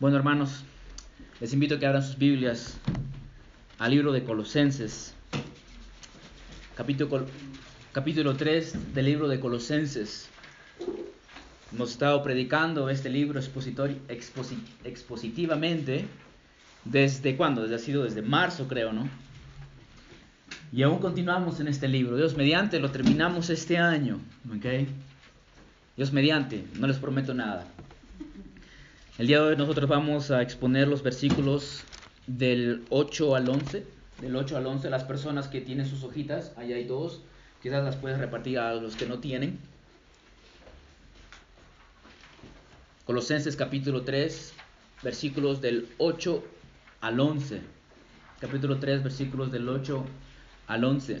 Bueno, hermanos, les invito a que abran sus Biblias al libro de Colosenses, capítulo, capítulo 3 del libro de Colosenses. Hemos estado predicando este libro expositivamente desde cuándo, desde ha sido desde marzo creo, ¿no? Y aún continuamos en este libro. Dios mediante lo terminamos este año, ¿ok? Dios mediante, no les prometo nada. El día de hoy nosotros vamos a exponer los versículos del 8 al 11. Del 8 al 11, las personas que tienen sus hojitas, ahí hay dos, quizás las puedes repartir a los que no tienen. Colosenses capítulo 3, versículos del 8 al 11. Capítulo 3, versículos del 8 al 11.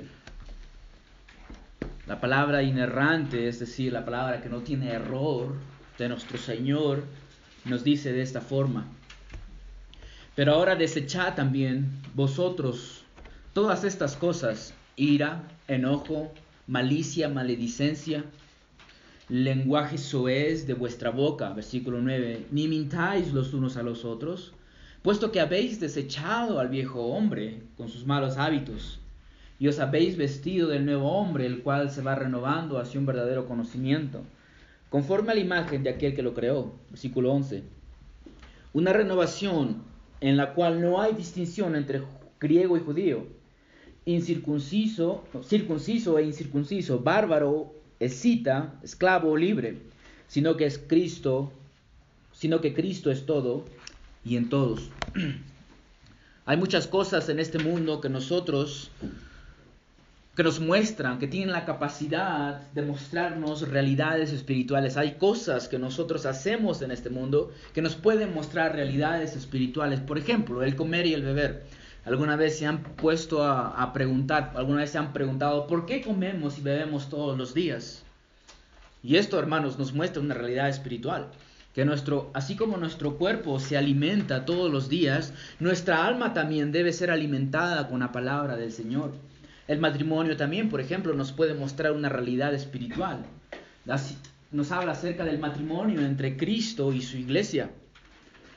La palabra inerrante, es decir, la palabra que no tiene error de nuestro Señor, nos dice de esta forma. Pero ahora desechad también vosotros todas estas cosas, ira, enojo, malicia, maledicencia, lenguaje soez de vuestra boca, versículo 9, ni mintáis los unos a los otros, puesto que habéis desechado al viejo hombre con sus malos hábitos, y os habéis vestido del nuevo hombre, el cual se va renovando hacia un verdadero conocimiento conforme a la imagen de aquel que lo creó. Versículo 11. Una renovación en la cual no hay distinción entre griego y judío, incircunciso, circunciso e incircunciso, bárbaro, escita, esclavo o libre, sino que es Cristo, sino que Cristo es todo y en todos. hay muchas cosas en este mundo que nosotros que nos muestran, que tienen la capacidad de mostrarnos realidades espirituales. Hay cosas que nosotros hacemos en este mundo que nos pueden mostrar realidades espirituales. Por ejemplo, el comer y el beber. ¿Alguna vez se han puesto a, preguntar, alguna vez se han preguntado, ¿por qué comemos y bebemos todos los días? Y esto, hermanos, nos muestra una realidad espiritual. Que nuestro, así como nuestro cuerpo se alimenta todos los días, nuestra alma también debe ser alimentada con la palabra del Señor. El matrimonio también, por ejemplo, nos puede mostrar una realidad espiritual. Nos habla acerca del matrimonio entre Cristo y su iglesia.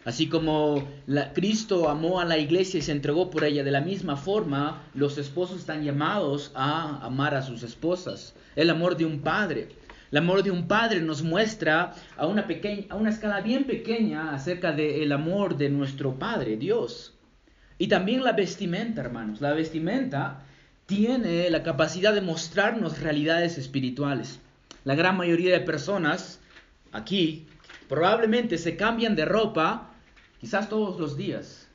Así como Cristo amó a la iglesia y se entregó por ella, de la misma forma los esposos están llamados a amar a sus esposas. El amor de un padre. El amor de un padre nos muestra a una, pequeña, escala bien pequeña acerca del amor de nuestro Padre, Dios. Y también la vestimenta, hermanos. La vestimenta tiene la capacidad de mostrarnos realidades espirituales. La gran mayoría de personas aquí probablemente se cambian de ropa quizás todos los días.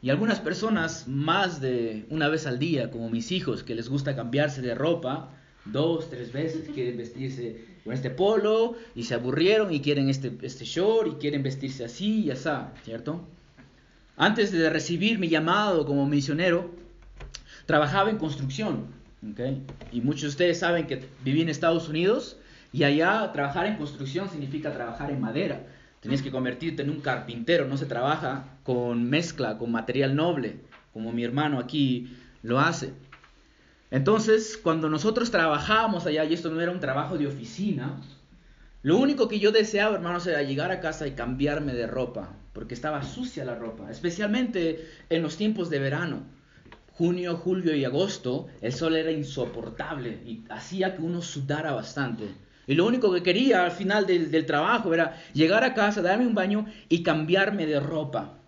Y algunas personas más de una vez al día, como mis hijos, que les gusta cambiarse de ropa dos, tres veces, quieren vestirse con este polo y se aburrieron y quieren este, este short y quieren vestirse así y así, ¿cierto? Antes de recibir mi llamado como misionero, trabajaba en construcción. Y muchos de ustedes saben que viví en Estados Unidos y allá trabajar en construcción significa trabajar en madera. Tenías que convertirte en un carpintero, no se trabaja con mezcla, con material noble, como mi hermano aquí lo hace. Entonces, cuando nosotros trabajábamos allá, y esto no era un trabajo de oficina, lo único que yo deseaba, hermanos, era llegar a casa y cambiarme de ropa, porque estaba sucia la ropa, especialmente en los tiempos de verano junio, julio y agosto, el sol era insoportable y hacía que uno sudara bastante. Y lo único que quería al final del, trabajo era llegar a casa, darme un baño y cambiarme de ropa.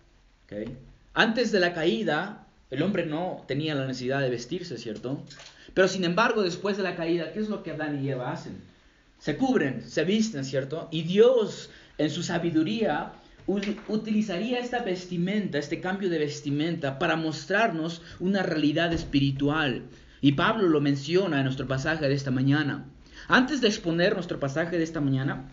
Antes de la caída, el hombre no tenía la necesidad de vestirse, ¿cierto? Pero sin embargo, después de la caída, ¿qué es lo que Adán y Eva hacen? Se cubren, se visten, ¿cierto? Y Dios, en su sabiduría, utilizaría esta vestimenta, este cambio de vestimenta, para mostrarnos una realidad espiritual. Y Pablo lo menciona en nuestro pasaje de esta mañana. Antes de exponer nuestro pasaje de esta mañana,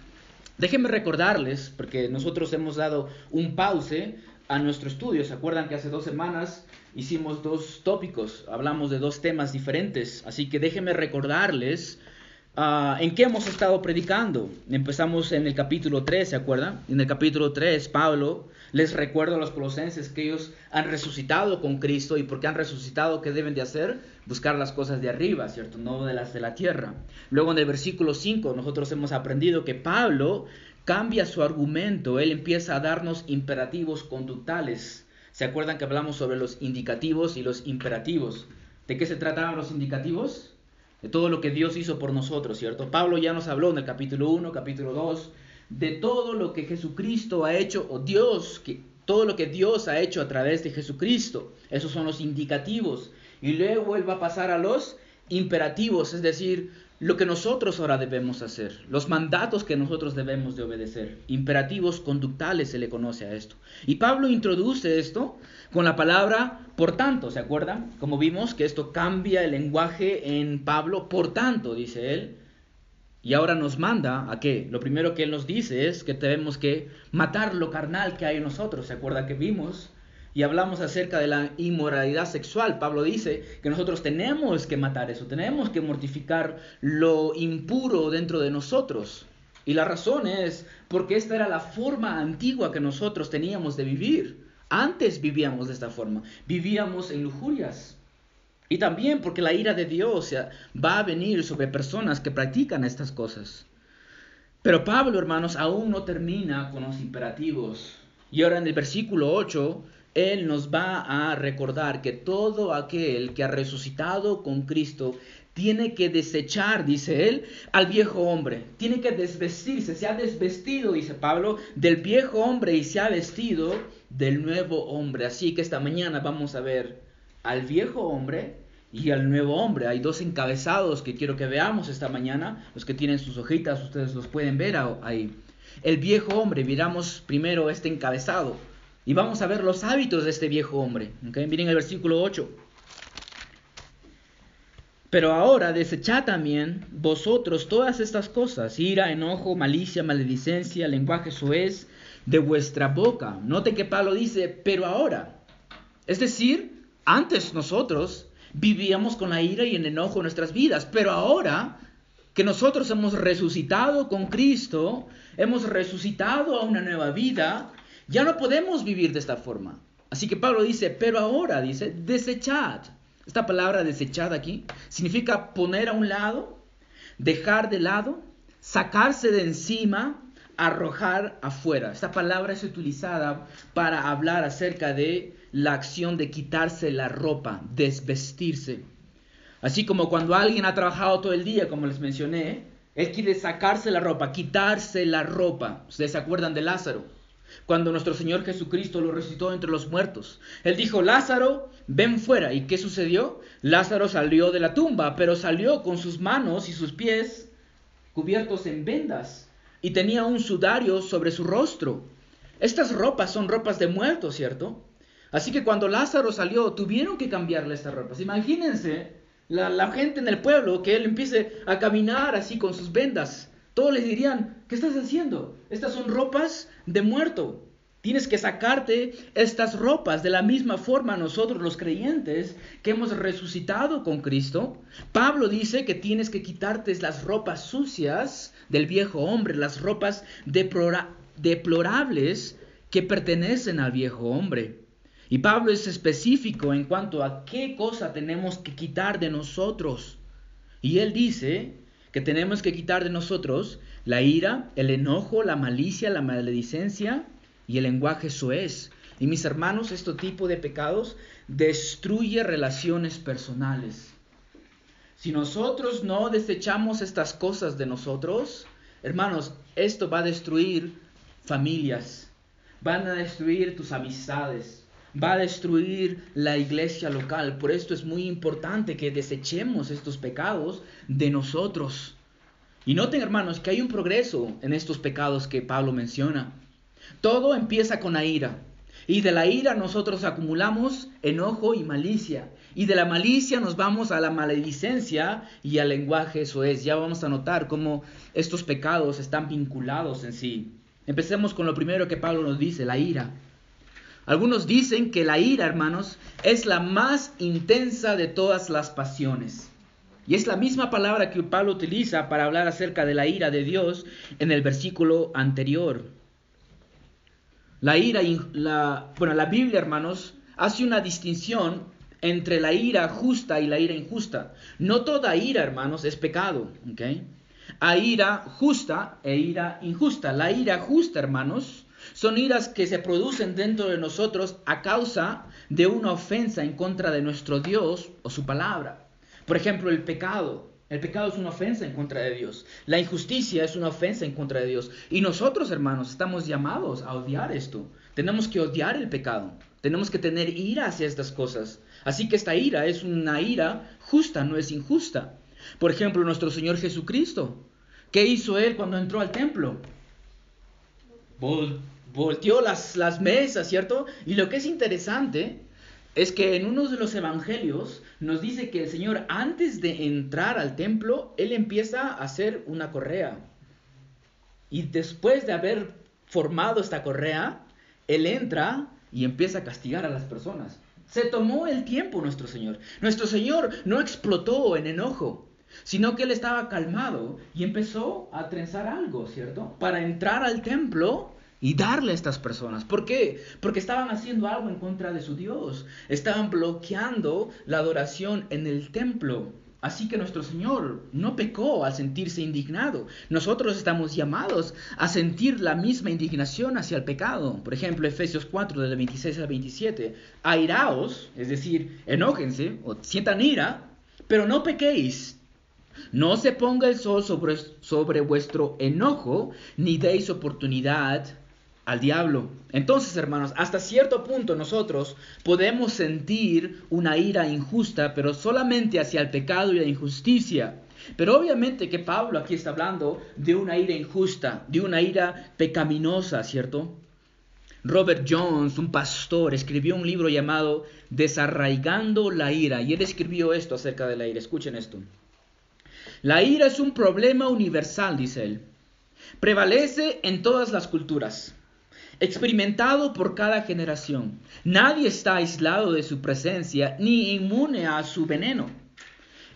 déjenme recordarles, porque nosotros hemos dado un pause a nuestro estudio. ¿Se acuerdan que hace dos semanas hicimos dos tópicos? Hablamos de dos temas diferentes. Así que déjenme recordarles Ah, ¿En qué hemos estado predicando? Empezamos en el capítulo 3, ¿se acuerdan? En el capítulo 3, Pablo les recuerda a los colosenses que ellos han resucitado con Cristo y porque han resucitado, ¿qué deben de hacer? Buscar las cosas de arriba, ¿cierto? No de las de la tierra. Luego en el versículo 5 nosotros hemos aprendido que Pablo cambia su argumento, él empieza a darnos imperativos conductales. ¿Se acuerdan que hablamos sobre los indicativos y los imperativos? ¿De qué se trataban los indicativos? De todo lo que Dios hizo por nosotros, ¿cierto? Pablo ya nos habló en el capítulo 1, capítulo 2, de todo lo que Jesucristo ha hecho, o Dios, que, todo lo que Dios ha hecho a través de Jesucristo. Esos son los indicativos. Y luego Él va a pasar a los imperativos, es decir, lo que nosotros ahora debemos hacer, los mandatos que nosotros debemos de obedecer. Imperativos conductales se le conoce a esto. Y Pablo introduce esto con la palabra por tanto, ¿se acuerdan? Como vimos que esto cambia el lenguaje en Pablo, por tanto, dice él. Y ahora nos manda a qué? Lo primero que él nos dice es que tenemos que matar lo carnal que hay en nosotros. ¿Se acuerda que vimos y hablamos acerca de la inmoralidad sexual. Pablo dice que nosotros tenemos que matar eso, tenemos que mortificar lo impuro dentro de nosotros. Y la razón es porque esta era la forma antigua que nosotros teníamos de vivir. Antes vivíamos de esta forma, vivíamos en lujurias. Y también porque la ira de Dios va a venir sobre personas que practican estas cosas. Pero Pablo, hermanos, aún no termina con los imperativos. Y ahora en el versículo 8 él nos va a recordar que todo aquel que ha resucitado con Cristo tiene que desechar, dice él, al viejo hombre. Tiene que desvestirse. Se ha desvestido, dice Pablo, del viejo hombre y se ha vestido del nuevo hombre. Así que esta mañana vamos a ver al viejo hombre y al nuevo hombre. Hay dos encabezados que quiero que veamos esta mañana. Los que tienen sus hojitas, ustedes los pueden ver ahí. El viejo hombre, miramos primero este encabezado. Y vamos a ver los hábitos de este viejo hombre. Miren el versículo 8. Pero ahora desechad también vosotros todas estas cosas, ira, enojo, malicia, maledicencia, lenguaje soez de vuestra boca. Note que Pablo dice, pero ahora. Es decir, antes nosotros vivíamos con la ira y el enojo en nuestras vidas, pero ahora que nosotros hemos resucitado con Cristo, hemos resucitado a una nueva vida, ya no podemos vivir de esta forma. Así que Pablo dice, pero ahora, dice, desechad. Esta palabra desechad aquí significa poner a un lado, dejar de lado, sacarse de encima, arrojar afuera. Esta palabra es utilizada para hablar acerca de la acción de quitarse la ropa, desvestirse. Así como cuando alguien ha trabajado todo el día, como les mencioné, él quiere sacarse la ropa, quitarse la ropa. ¿Ustedes se acuerdan de Lázaro? Cuando nuestro Señor Jesucristo lo resucitó entre los muertos. Él dijo, Lázaro, ven fuera. ¿Y qué sucedió? Lázaro salió de la tumba, pero salió con sus manos y sus pies cubiertos en vendas y tenía un sudario sobre su rostro. Estas ropas son ropas de muertos, ¿cierto? Así que cuando Lázaro salió, tuvieron que cambiarle estas ropas. Imagínense la, la gente en el pueblo que él empiece a caminar así con sus vendas todos les dirían, ¿qué estás haciendo? Estas son ropas de muerto. Tienes que sacarte estas ropas. De la misma forma nosotros los creyentes que hemos resucitado con Cristo, Pablo dice que tienes que quitarte las ropas sucias del viejo hombre, las ropas deplorables que pertenecen al viejo hombre. Y Pablo es específico en cuanto a qué cosa tenemos que quitar de nosotros. Y él dice que tenemos que quitar de nosotros la ira, el enojo, la malicia, la maledicencia y el lenguaje soez. Y mis hermanos, este tipo de pecados destruye relaciones personales. Si nosotros no desechamos estas cosas de nosotros, hermanos, esto va a destruir familias, van a destruir tus amistades, va a destruir la iglesia local. Por esto es muy importante que desechemos estos pecados de nosotros. Y noten, hermanos, que hay un progreso en estos pecados que Pablo menciona. Todo empieza con la ira. Y de la ira nosotros acumulamos enojo y malicia. Y de la malicia nos vamos a la maledicencia y al lenguaje, eso es. Ya vamos a notar cómo estos pecados están vinculados en sí. Empecemos con lo primero que Pablo nos dice, la ira. Algunos dicen que la ira, hermanos, es la más intensa de todas las pasiones. Y es la misma palabra que Pablo utiliza para hablar acerca de la ira de Dios en el versículo anterior. La ira, bueno, la Biblia, hermanos, hace una distinción entre la ira justa y la ira injusta. No toda ira, hermanos, es pecado, Hay ira justa e ira injusta. La ira justa, hermanos, son iras que se producen dentro de nosotros a causa de una ofensa en contra de nuestro Dios o su palabra. Por ejemplo, el pecado. El pecado es una ofensa en contra de Dios. La injusticia es una ofensa en contra de Dios. Y nosotros, hermanos, estamos llamados a odiar esto. Tenemos que odiar el pecado. Tenemos que tener ira hacia estas cosas. Así que esta ira es una ira justa, no es injusta. Por ejemplo, nuestro Señor Jesucristo. ¿Qué hizo Él cuando entró al templo? Volteó las, las mesas, ¿cierto? Y lo que es interesante es que en uno de los evangelios nos dice que el Señor antes de entrar al templo, Él empieza a hacer una correa. Y después de haber formado esta correa, Él entra y empieza a castigar a las personas. Se tomó el tiempo nuestro Señor. Nuestro Señor no explotó en enojo, sino que Él estaba calmado y empezó a trenzar algo, ¿cierto? Para entrar al templo y darle a estas personas. ¿Por qué? Porque estaban haciendo algo en contra de su Dios. Estaban bloqueando la adoración en el templo. Así que nuestro Señor no pecó al sentirse indignado. Nosotros estamos llamados a sentir la misma indignación hacia el pecado. Por ejemplo, Efesios 4, del 26 al 27. Airaos, es decir, enójense o sientan ira, pero no pequéis. No se ponga el sol sobre, sobre vuestro enojo, ni deis oportunidad al diablo. Entonces, hermanos, hasta cierto punto nosotros podemos sentir una ira injusta, pero solamente hacia el pecado y la injusticia. Pero obviamente que Pablo aquí está hablando de una ira injusta, de una ira pecaminosa, ¿cierto? Robert Jones, un pastor, escribió un libro llamado Desarraigando la ira, y él escribió esto acerca de la ira. Escuchen esto. La ira es un problema universal, dice él. Prevalece en todas las culturas experimentado por cada generación. Nadie está aislado de su presencia ni inmune a su veneno.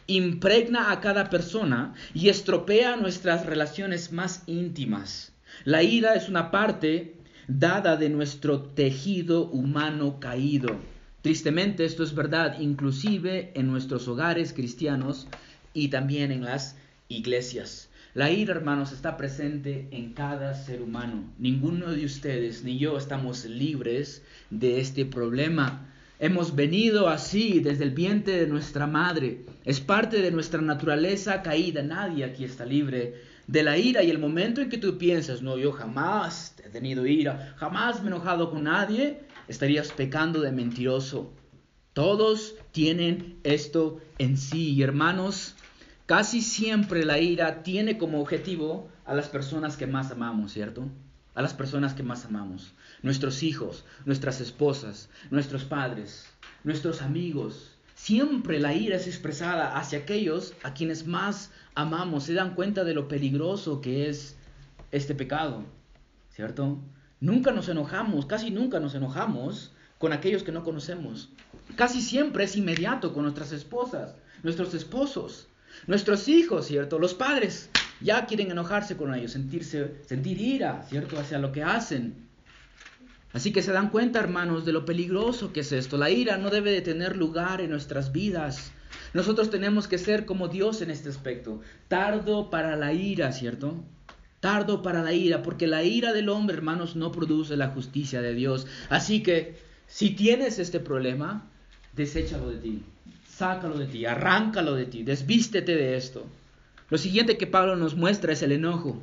Impregna a cada persona y estropea nuestras relaciones más íntimas. La ira es una parte dada de nuestro tejido humano caído. Tristemente esto es verdad inclusive en nuestros hogares cristianos y también en las iglesias. La ira, hermanos, está presente en cada ser humano. Ninguno de ustedes ni yo estamos libres de este problema. Hemos venido así desde el vientre de nuestra madre. Es parte de nuestra naturaleza caída. Nadie aquí está libre de la ira. Y el momento en que tú piensas, no, yo jamás he tenido ira, jamás me he enojado con nadie, estarías pecando de mentiroso. Todos tienen esto en sí. Hermanos, Casi siempre la ira tiene como objetivo a las personas que más amamos, ¿cierto? A las personas que más amamos. Nuestros hijos, nuestras esposas, nuestros padres, nuestros amigos. Siempre la ira es expresada hacia aquellos a quienes más amamos. Se dan cuenta de lo peligroso que es este pecado, ¿cierto? Nunca nos enojamos, casi nunca nos enojamos con aquellos que no conocemos. Casi siempre es inmediato con nuestras esposas, nuestros esposos. Nuestros hijos, ¿cierto? Los padres ya quieren enojarse con ellos, sentirse, sentir ira, ¿cierto? Hacia lo que hacen. Así que se dan cuenta, hermanos, de lo peligroso que es esto. La ira no debe de tener lugar en nuestras vidas. Nosotros tenemos que ser como Dios en este aspecto. Tardo para la ira, ¿cierto? Tardo para la ira, porque la ira del hombre, hermanos, no produce la justicia de Dios. Así que, si tienes este problema, deséchalo de ti sácalo de ti, arráncalo de ti, desvístete de esto. Lo siguiente que Pablo nos muestra es el enojo.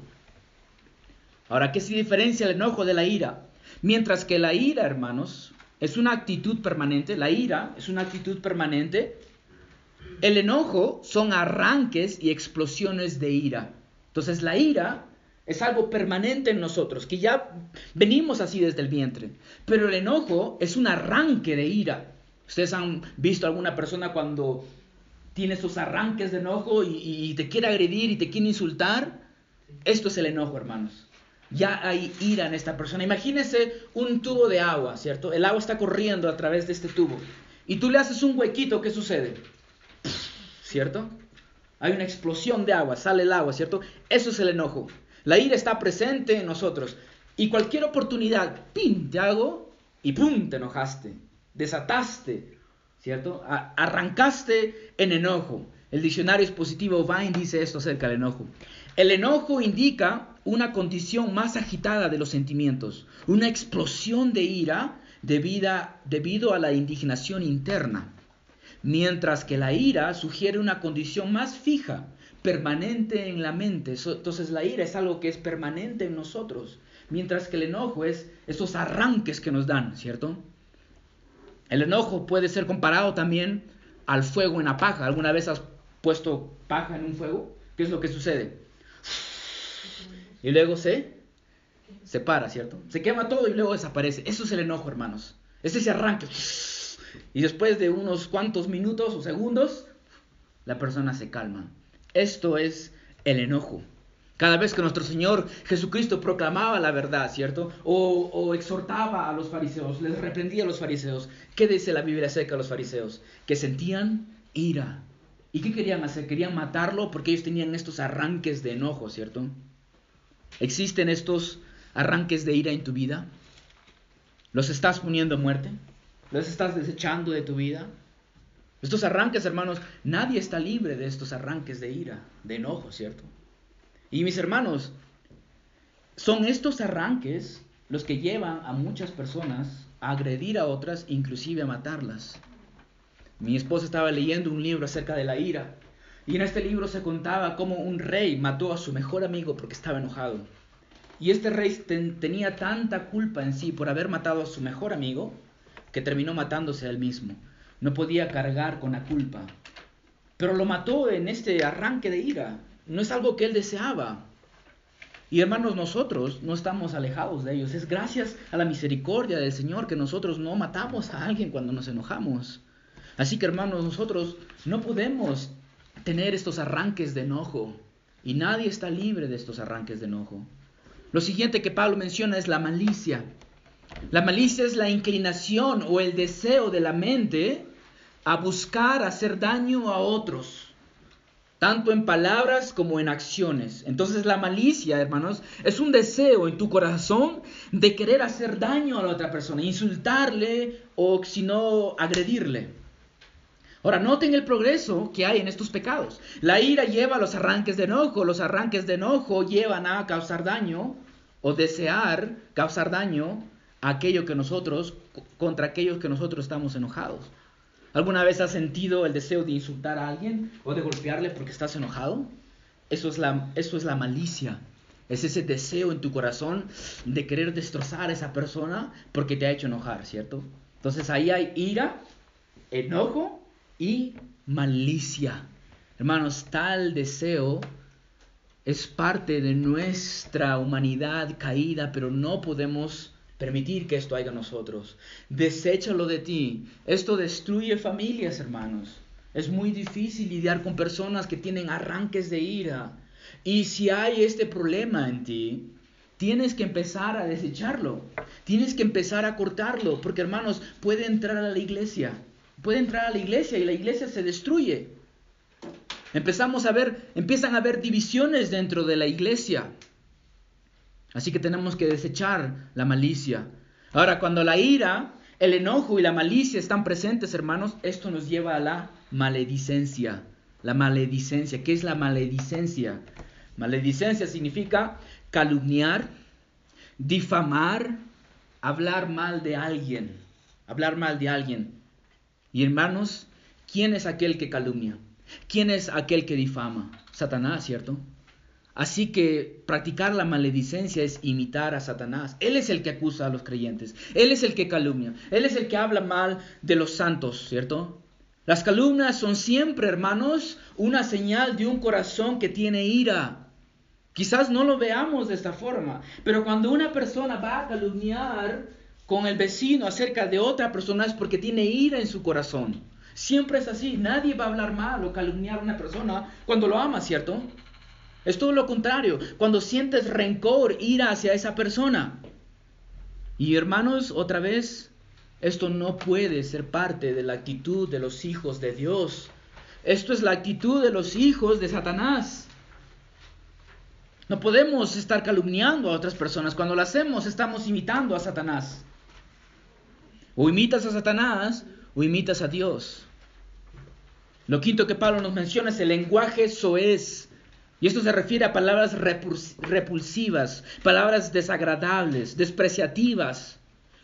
Ahora, ¿qué se diferencia el enojo de la ira? Mientras que la ira, hermanos, es una actitud permanente, la ira es una actitud permanente, el enojo son arranques y explosiones de ira. Entonces la ira es algo permanente en nosotros, que ya venimos así desde el vientre. Pero el enojo es un arranque de ira. Ustedes han visto alguna persona cuando tiene esos arranques de enojo y, te quiere agredir y te quiere insultar. Esto es el enojo, hermanos. Ya hay ira en esta persona. Imagínese un tubo de agua, ¿cierto? El agua está corriendo a través de este tubo. Y tú le haces un huequito, ¿qué sucede? ¿Cierto? Hay una explosión de agua, sale el agua, ¿cierto? Eso es el enojo. La ira está presente en nosotros. Y cualquier oportunidad, ¡pim! te hago y ¡pum! te enojaste desataste, ¿cierto? arrancaste en enojo. El diccionario expositivo Vine dice esto acerca del enojo. El enojo indica una condición más agitada de los sentimientos, una explosión de ira debido a la indignación interna, mientras que la ira sugiere una condición más fija, permanente en la mente. Entonces la ira es algo que es permanente en nosotros, mientras que el enojo es esos arranques que nos dan, ¿cierto? El enojo puede ser comparado también al fuego en la paja. ¿Alguna vez has puesto paja en un fuego? ¿Qué es lo que sucede? Y luego se separa, ¿cierto? Se quema todo y luego desaparece. Eso es el enojo, hermanos. Es ese arranque. Y después de unos cuantos minutos o segundos, la persona se calma. Esto es el enojo. Cada vez que nuestro Señor Jesucristo proclamaba la verdad, ¿cierto? O, exhortaba a los fariseos, les reprendía a los fariseos. ¿Qué dice la Biblia acerca de los fariseos? Que sentían ira. ¿Y qué querían hacer? Querían matarlo porque ellos tenían estos arranques de enojo, ¿cierto? ¿Existen estos arranques de ira en tu vida? ¿Los estás poniendo a muerte? ¿Los estás desechando de tu vida? Estos arranques, hermanos, nadie está libre de estos arranques de ira, de enojo, ¿cierto? Y mis hermanos, son estos arranques los que llevan a muchas personas a agredir a otras, inclusive a matarlas. Mi esposa estaba leyendo un libro acerca de la ira y en este libro se contaba cómo un rey mató a su mejor amigo porque estaba enojado. Y este rey tenía tanta culpa en sí por haber matado a su mejor amigo que terminó matándose a él mismo no podía cargar con la culpa. Pero lo mató en este arranque de ira. No es algo que él deseaba. Y hermanos, nosotros no estamos alejados de ellos. Es gracias a la misericordia del Señor que nosotros no matamos a alguien cuando nos enojamos. Así que hermanos, nosotros no podemos tener estos arranques de enojo. Y nadie está libre de estos arranques de enojo. Lo siguiente que Pablo menciona es la malicia. La malicia es la inclinación o el deseo de la mente a buscar hacer daño a otros, tanto en palabras como en acciones. Entonces la malicia, hermanos, es un deseo en tu corazón de querer hacer daño a la otra persona, insultarle o si no agredirle. Ahora, noten el progreso que hay en estos pecados. La ira lleva a los arranques de enojo, los arranques de enojo llevan a causar daño o desear causar daño a aquello que nosotros, contra aquellos que nosotros estamos enojados. ¿Alguna vez has sentido el deseo de insultar a alguien o de golpearle porque estás enojado? Eso es la, eso es la malicia. Es ese deseo en tu corazón de querer destrozar a esa persona porque te ha hecho enojar, ¿cierto? Entonces ahí hay ira, enojo y malicia. Hermanos, tal deseo es parte de nuestra humanidad caída, pero no podemos permitir que esto haya en nosotros. Deséchalo de ti. Esto destruye familias, hermanos. Es muy difícil lidiar con personas que tienen arranques de ira. Y si hay este problema en ti, tienes que empezar a desecharlo. Tienes que empezar a cortarlo. Porque, hermanos, puede entrar a la iglesia. Puede entrar a la iglesia y la iglesia se destruye. Empezamos a ver, empiezan a haber divisiones dentro de la iglesia. Así que tenemos que desechar la malicia. Ahora, cuando la ira, el enojo y la malicia están presentes, hermanos, esto nos lleva a la maledicencia. La maledicencia. ¿Qué es la maledicencia? Maledicencia significa calumniar, difamar, hablar mal de alguien. Hablar mal de alguien. Y hermanos, ¿quién es aquel que calumnia? ¿Quién es aquel que difama? Satanás, ¿cierto? Así que practicar la maledicencia es imitar a Satanás. Él es el que acusa a los creyentes. Él es el que calumnia. Él es el que habla mal de los santos, ¿cierto? Las calumnias son siempre, hermanos, una señal de un corazón que tiene ira. Quizás no lo veamos de esta forma, pero cuando una persona va a calumniar con el vecino acerca de otra persona es porque tiene ira en su corazón. Siempre es así. Nadie va a hablar mal o calumniar a una persona cuando lo ama, ¿cierto? Es todo lo contrario. Cuando sientes rencor, ira hacia esa persona. Y hermanos, otra vez, esto no puede ser parte de la actitud de los hijos de Dios. Esto es la actitud de los hijos de Satanás. No podemos estar calumniando a otras personas. Cuando lo hacemos, estamos imitando a Satanás. O imitas a Satanás o imitas a Dios. Lo quinto que Pablo nos menciona es el lenguaje soez Y esto se refiere a palabras repulsivas, palabras desagradables, despreciativas,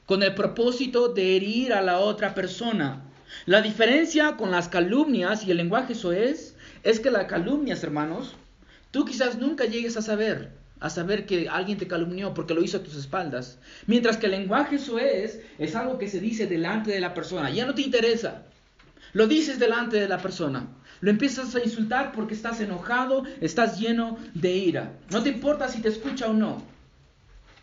con el propósito de herir a la otra persona. La diferencia con las calumnias y el lenguaje soez es que las calumnias, hermanos, tú quizás nunca llegues a saber, a saber que alguien te calumnió porque lo hizo a tus espaldas. Mientras que el lenguaje soez es algo que se dice delante de la persona. Ya no te interesa. Lo dices delante de la persona. Lo empiezas a insultar porque estás enojado, estás lleno de ira. No te importa si te escucha o no.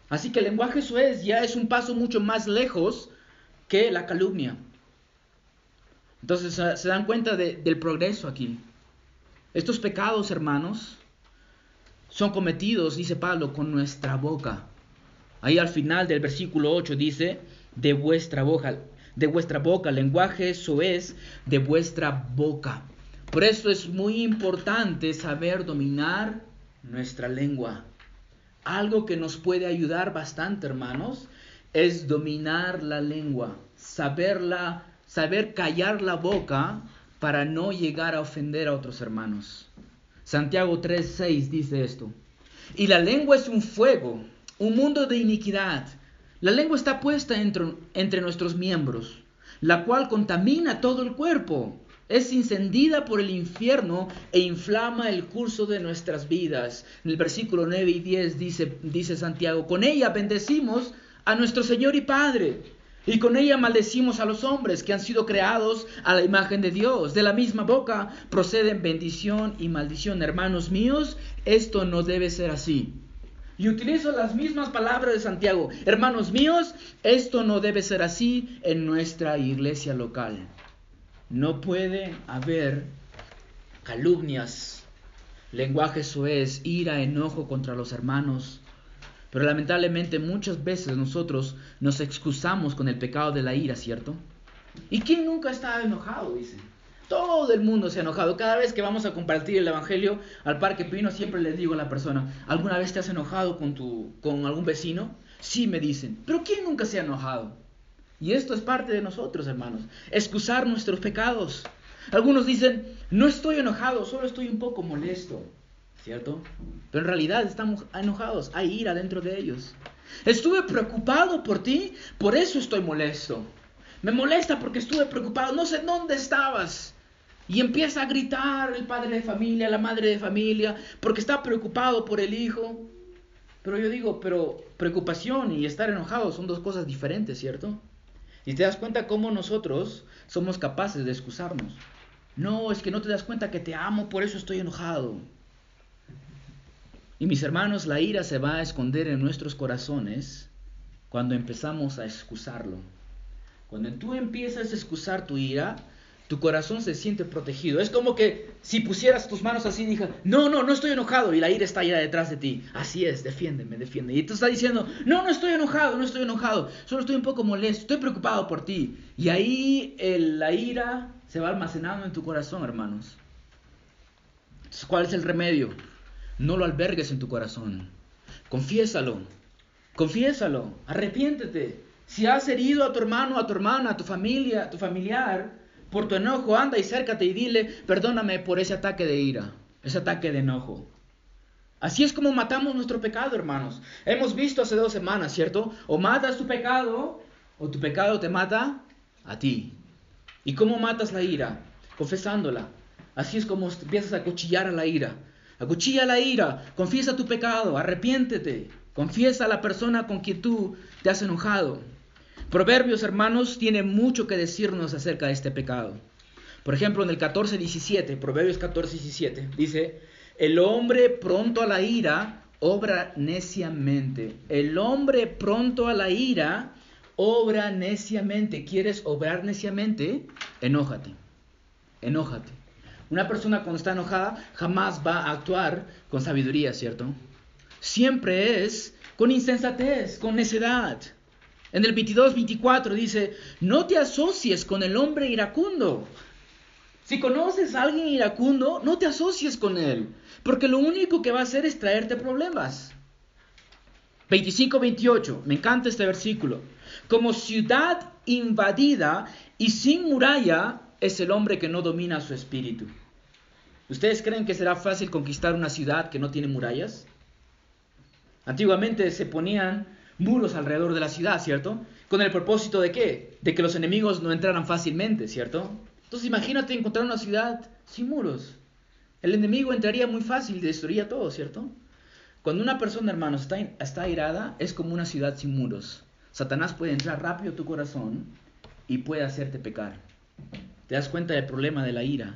Así que el lenguaje suez ya es un paso mucho más lejos que la calumnia. Entonces se dan cuenta del progreso aquí. Estos pecados, hermanos, son cometidos, dice Pablo, con nuestra boca. Ahí al final del versículo 8 dice, de vuestra boca, de vuestra boca, lenguaje es de vuestra boca. Por eso es muy importante saber dominar nuestra lengua. Algo que nos puede ayudar bastante, hermanos, es dominar la lengua, saberla, saber callar la boca para no llegar a ofender a otros hermanos. Santiago 3:6 dice esto. Y la lengua es un fuego, un mundo de iniquidad. La lengua está puesta entre, entre nuestros miembros, la cual contamina todo el cuerpo es encendida por el infierno e inflama el curso de nuestras vidas. En el versículo 9 y 10 dice, dice Santiago, con ella bendecimos a nuestro Señor y Padre, y con ella maldecimos a los hombres que han sido creados a la imagen de Dios. De la misma boca proceden bendición y maldición. Hermanos míos, esto no debe ser así. Y utilizo las mismas palabras de Santiago. Hermanos míos, esto no debe ser así en nuestra iglesia local. No puede haber calumnias, lenguaje suez, ira, enojo contra los hermanos. Pero lamentablemente muchas veces nosotros nos excusamos con el pecado de la ira, ¿cierto? ¿Y quién nunca está enojado? Dice. Todo el mundo se ha enojado. Cada vez que vamos a compartir el Evangelio al Parque Pino, siempre les digo a la persona, ¿alguna vez te has enojado con, tu, con algún vecino? Sí, me dicen. Pero ¿quién nunca se ha enojado? Y esto es parte de nosotros, hermanos. Excusar nuestros pecados. Algunos dicen, no estoy enojado, solo estoy un poco molesto. ¿Cierto? Pero en realidad estamos enojados, hay ira dentro de ellos. Estuve preocupado por ti, por eso estoy molesto. Me molesta porque estuve preocupado, no sé dónde estabas. Y empieza a gritar el padre de familia, la madre de familia, porque está preocupado por el hijo. Pero yo digo, pero preocupación y estar enojado son dos cosas diferentes, ¿cierto? Y te das cuenta cómo nosotros somos capaces de excusarnos. No, es que no te das cuenta que te amo, por eso estoy enojado. Y mis hermanos, la ira se va a esconder en nuestros corazones cuando empezamos a excusarlo. Cuando tú empiezas a excusar tu ira, tu corazón se siente protegido. Es como que si pusieras tus manos así y dijeras, no, no, no estoy enojado y la ira está allá detrás de ti. Así es, defiéndeme, defiende. Y tú estás diciendo, no, no estoy enojado, no estoy enojado, solo estoy un poco molesto, estoy preocupado por ti. Y ahí la ira se va almacenando en tu corazón, hermanos. Entonces, ¿cuál es el remedio? No lo albergues en tu corazón. Confiésalo, confiésalo, arrepiéntete. Si has herido a tu hermano, a tu hermana, a tu familia, a tu familiar, por tu enojo, anda y cércate y dile, perdóname por ese ataque de ira, ese ataque de enojo. Así es como matamos nuestro pecado, hermanos. Hemos visto hace dos semanas, ¿cierto? O matas tu pecado, o tu pecado te mata a ti. ¿Y cómo matas la ira? Confesándola. Así es como empiezas a cuchillar a la ira. Acuchilla la ira, confiesa tu pecado, arrepiéntete, confiesa a la persona con quien tú te has enojado. Proverbios, hermanos, tiene mucho que decirnos acerca de este pecado. Por ejemplo, en el 14.17, Proverbios 14.17, dice, el hombre pronto a la ira obra neciamente. El hombre pronto a la ira obra neciamente. ¿Quieres obrar neciamente? Enójate. Enójate. Una persona cuando está enojada jamás va a actuar con sabiduría, ¿cierto? Siempre es con insensatez, con necedad. En el 22-24 dice, no te asocies con el hombre iracundo. Si conoces a alguien iracundo, no te asocies con él, porque lo único que va a hacer es traerte problemas. 25-28, me encanta este versículo. Como ciudad invadida y sin muralla es el hombre que no domina su espíritu. ¿Ustedes creen que será fácil conquistar una ciudad que no tiene murallas? Antiguamente se ponían muros alrededor de la ciudad, ¿cierto? ¿Con el propósito de qué? De que los enemigos no entraran fácilmente, ¿cierto? Entonces imagínate encontrar una ciudad sin muros. El enemigo entraría muy fácil y destruiría todo, ¿cierto? Cuando una persona, hermanos, está, está airada, es como una ciudad sin muros. Satanás puede entrar rápido a tu corazón y puede hacerte pecar. ¿Te das cuenta del problema de la ira?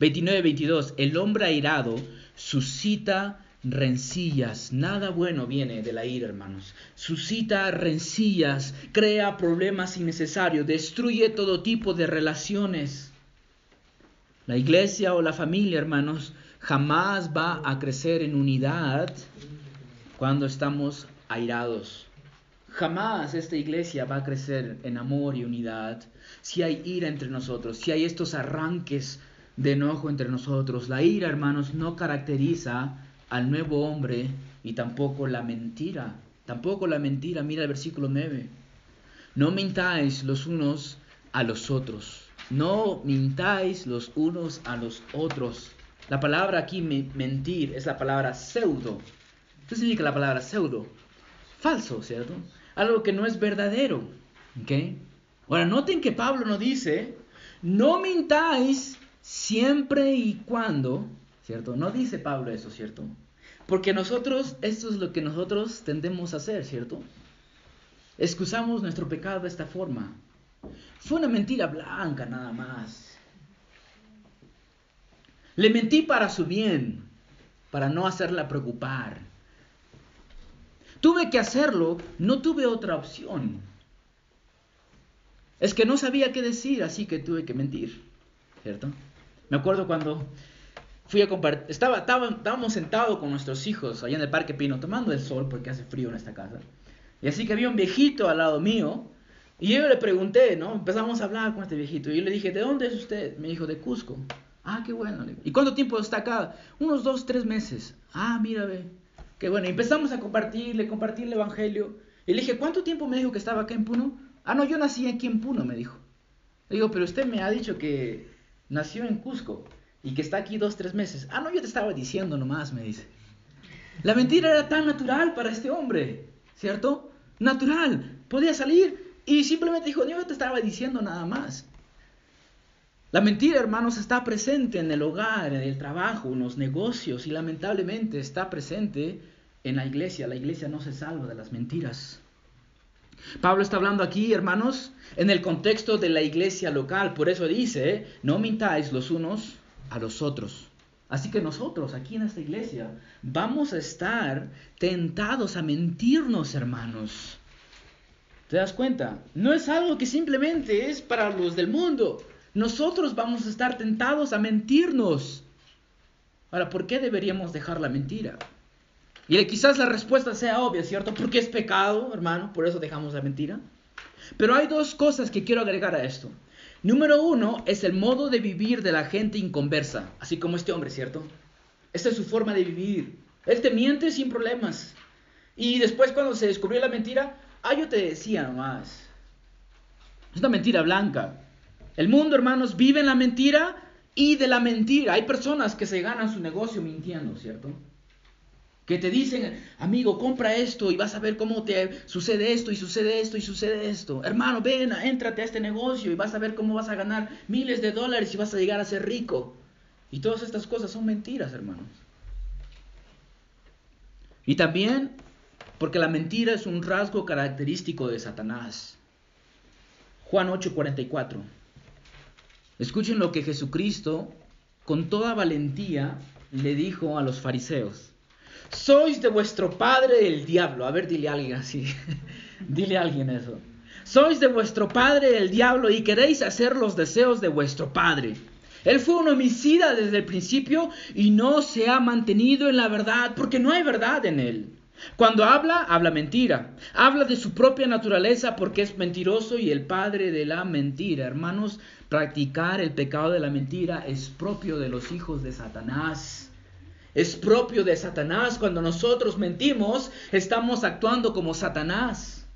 29-22. El hombre airado suscita rencillas. Nada bueno viene de la ira, hermanos. Suscita rencillas, crea problemas innecesarios, destruye todo tipo de relaciones. La iglesia o la familia, hermanos, jamás va a crecer en unidad cuando estamos airados. Jamás esta iglesia va a crecer en amor y unidad si hay ira entre nosotros, si hay estos arranques de enojo entre nosotros. La ira, hermanos, no caracteriza al nuevo hombre y tampoco la mentira. Tampoco la mentira. Mira el versículo 9. No mintáis los unos a los otros. No mintáis los unos a los otros. La palabra aquí mentir es la palabra pseudo. ¿Qué significa la palabra pseudo? Falso, ¿cierto? Algo que no es verdadero. ¿Ok? Ahora, noten que Pablo no dice, no mintáis siempre y cuando ¿cierto? No dice Pablo eso, ¿cierto? Porque nosotros, esto es lo que nosotros tendemos a hacer, ¿cierto? Excusamos nuestro pecado de esta forma. Fue una mentira blanca nada más. Le mentí para su bien, para no hacerla preocupar. Tuve que hacerlo, no tuve otra opción. Es que no sabía qué decir, así que tuve que mentir, ¿cierto? Me acuerdo cuando fui a compartir, estaba, estábamos sentados con nuestros hijos allá en el Parque Pino tomando el sol porque hace frío en esta casa. Y así que había un viejito al lado mío y yo le pregunté, ¿no? Empezamos a hablar con este viejito y yo le dije, ¿de dónde es usted? Me dijo, de Cusco. Ah, qué bueno. ¿Y cuánto tiempo está acá? Unos dos, tres meses. Ah, mira, ve. Qué bueno. Y empezamos a compartirle, compartir el evangelio. Y le dije, ¿cuánto tiempo me dijo que estaba acá en Puno? Ah, no, yo nací aquí en Puno, me dijo. Le digo, pero usted me ha dicho que nació en Cusco y que está aquí dos, tres meses. Ah, no, yo te estaba diciendo nomás, me dice. La mentira era tan natural para este hombre, ¿cierto? Natural. Podía salir y simplemente dijo, yo te estaba diciendo nada más. La mentira, hermanos, está presente en el hogar, en el trabajo, en los negocios y lamentablemente está presente en la iglesia. La iglesia no se salva de las mentiras. Pablo está hablando aquí, hermanos, en el contexto de la iglesia local. Por eso dice, no mintáis los unos a los otros. Así que nosotros aquí en esta iglesia vamos a estar tentados a mentirnos, hermanos. ¿Te das cuenta? No es algo que simplemente es para los del mundo. Nosotros vamos a estar tentados a mentirnos. Ahora, ¿por qué deberíamos dejar la mentira? Y quizás la respuesta sea obvia, ¿cierto? Porque es pecado, hermano, por eso dejamos la mentira. Pero hay dos cosas que quiero agregar a esto. Número uno es el modo de vivir de la gente inconversa, así como este hombre, ¿cierto? Esta es su forma de vivir. Él te miente sin problemas. Y después cuando se descubrió la mentira, ah, yo te decía nomás. Es una mentira blanca. El mundo, hermanos, vive en la mentira y de la mentira. Hay personas que se ganan su negocio mintiendo, ¿cierto? Que te dicen, amigo, compra esto y vas a ver cómo te sucede esto y sucede esto y sucede esto. Hermano, ven, éntrate a este negocio y vas a ver cómo vas a ganar miles de dólares y vas a llegar a ser rico. Y todas estas cosas son mentiras, hermanos. Y también porque la mentira es un rasgo característico de Satanás. Juan 8:44. Escuchen lo que Jesucristo con toda valentía le dijo a los fariseos sois de vuestro padre el diablo. A ver, dile a alguien así. dile a alguien eso. Sois de vuestro padre el diablo y queréis hacer los deseos de vuestro padre. Él fue un homicida desde el principio y no se ha mantenido en la verdad porque no hay verdad en él. Cuando habla, habla mentira. Habla de su propia naturaleza porque es mentiroso y el padre de la mentira. Hermanos, practicar el pecado de la mentira es propio de los hijos de Satanás es propio de Satanás. Cuando nosotros mentimos, estamos actuando como Satanás.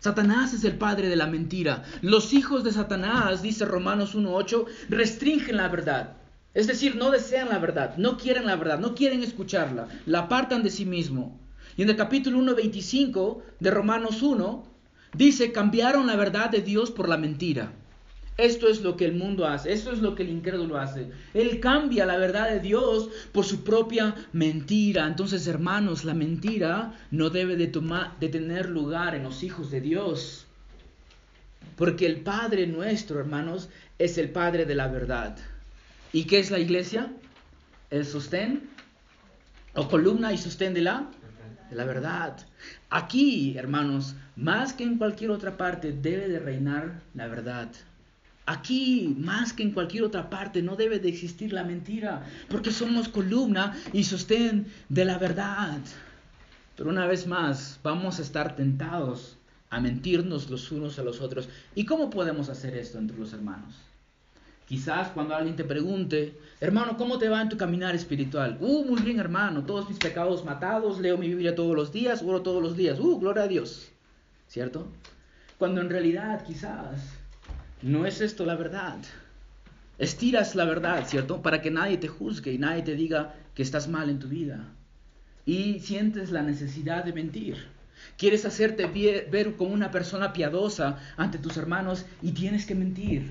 Satanás es el padre de la mentira. Los hijos de Satanás, dice Romanos 1.8, restringen la verdad. Es decir, no desean la verdad, no quieren la verdad, no quieren escucharla, la apartan de sí mismo. Y en el capítulo 1.25 de Romanos 1 dice, cambiaron la verdad de Dios por la mentira. Esto es lo que el mundo hace, esto es lo que el incrédulo hace. Él cambia la verdad de Dios por su propia mentira. Entonces, hermanos, la mentira no debe de, tener lugar en los hijos de Dios. Porque el Padre nuestro, hermanos, es el Padre de la verdad. ¿Y qué es la iglesia? El sostén o columna y sostén de la, la verdad. Aquí, hermanos, más que en cualquier otra parte, debe de reinar la verdad. Aquí, más que en cualquier otra parte, no debe de existir la mentira, porque somos columna y sostén de la verdad. Pero una vez más, vamos a estar tentados a mentirnos los unos a los otros. ¿Y cómo podemos hacer esto entre los hermanos? Quizás cuando alguien te pregunte, hermano, ¿cómo te va en tu caminar espiritual? Uh, muy bien, hermano, todos mis pecados matados, leo mi Biblia todos los días, oro todos los días. Uh, gloria a Dios. ¿Cierto? Cuando en realidad quizás no es esto la verdad. Estiras la verdad, ¿cierto? Para que nadie te juzgue y nadie te diga que estás mal en tu vida. Y sientes la necesidad de mentir. Quieres hacerte ver como una persona piadosa ante tus hermanos y tienes que mentir.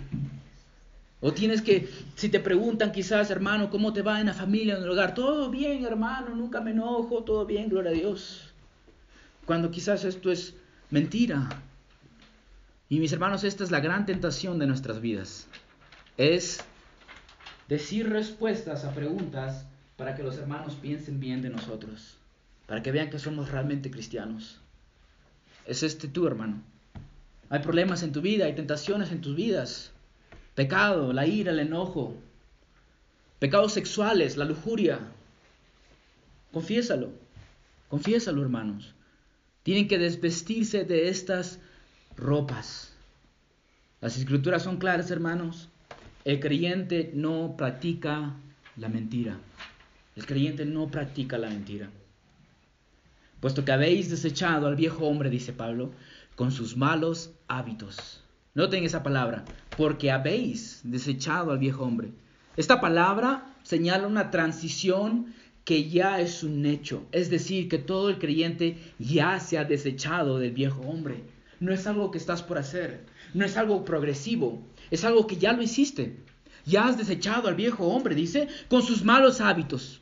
O tienes que, si te preguntan quizás, hermano, ¿cómo te va en la familia, en el hogar? Todo bien, hermano, nunca me enojo, todo bien, gloria a Dios. Cuando quizás esto es mentira. Y mis hermanos, esta es la gran tentación de nuestras vidas. Es decir respuestas a preguntas para que los hermanos piensen bien de nosotros, para que vean que somos realmente cristianos. Es este tú, hermano. Hay problemas en tu vida, hay tentaciones en tus vidas. Pecado, la ira, el enojo. Pecados sexuales, la lujuria. Confiésalo. Confiésalo, hermanos. Tienen que desvestirse de estas ropas. Las escrituras son claras, hermanos. El creyente no practica la mentira. El creyente no practica la mentira. Puesto que habéis desechado al viejo hombre, dice Pablo, con sus malos hábitos Noten esa palabra, porque habéis desechado al viejo hombre. Esta palabra señala una transición que ya es un hecho, es decir, que todo el creyente ya se ha desechado del viejo hombre. No es algo que estás por hacer, no es algo progresivo, es algo que ya lo hiciste. Ya has desechado al viejo hombre, dice, con sus malos hábitos.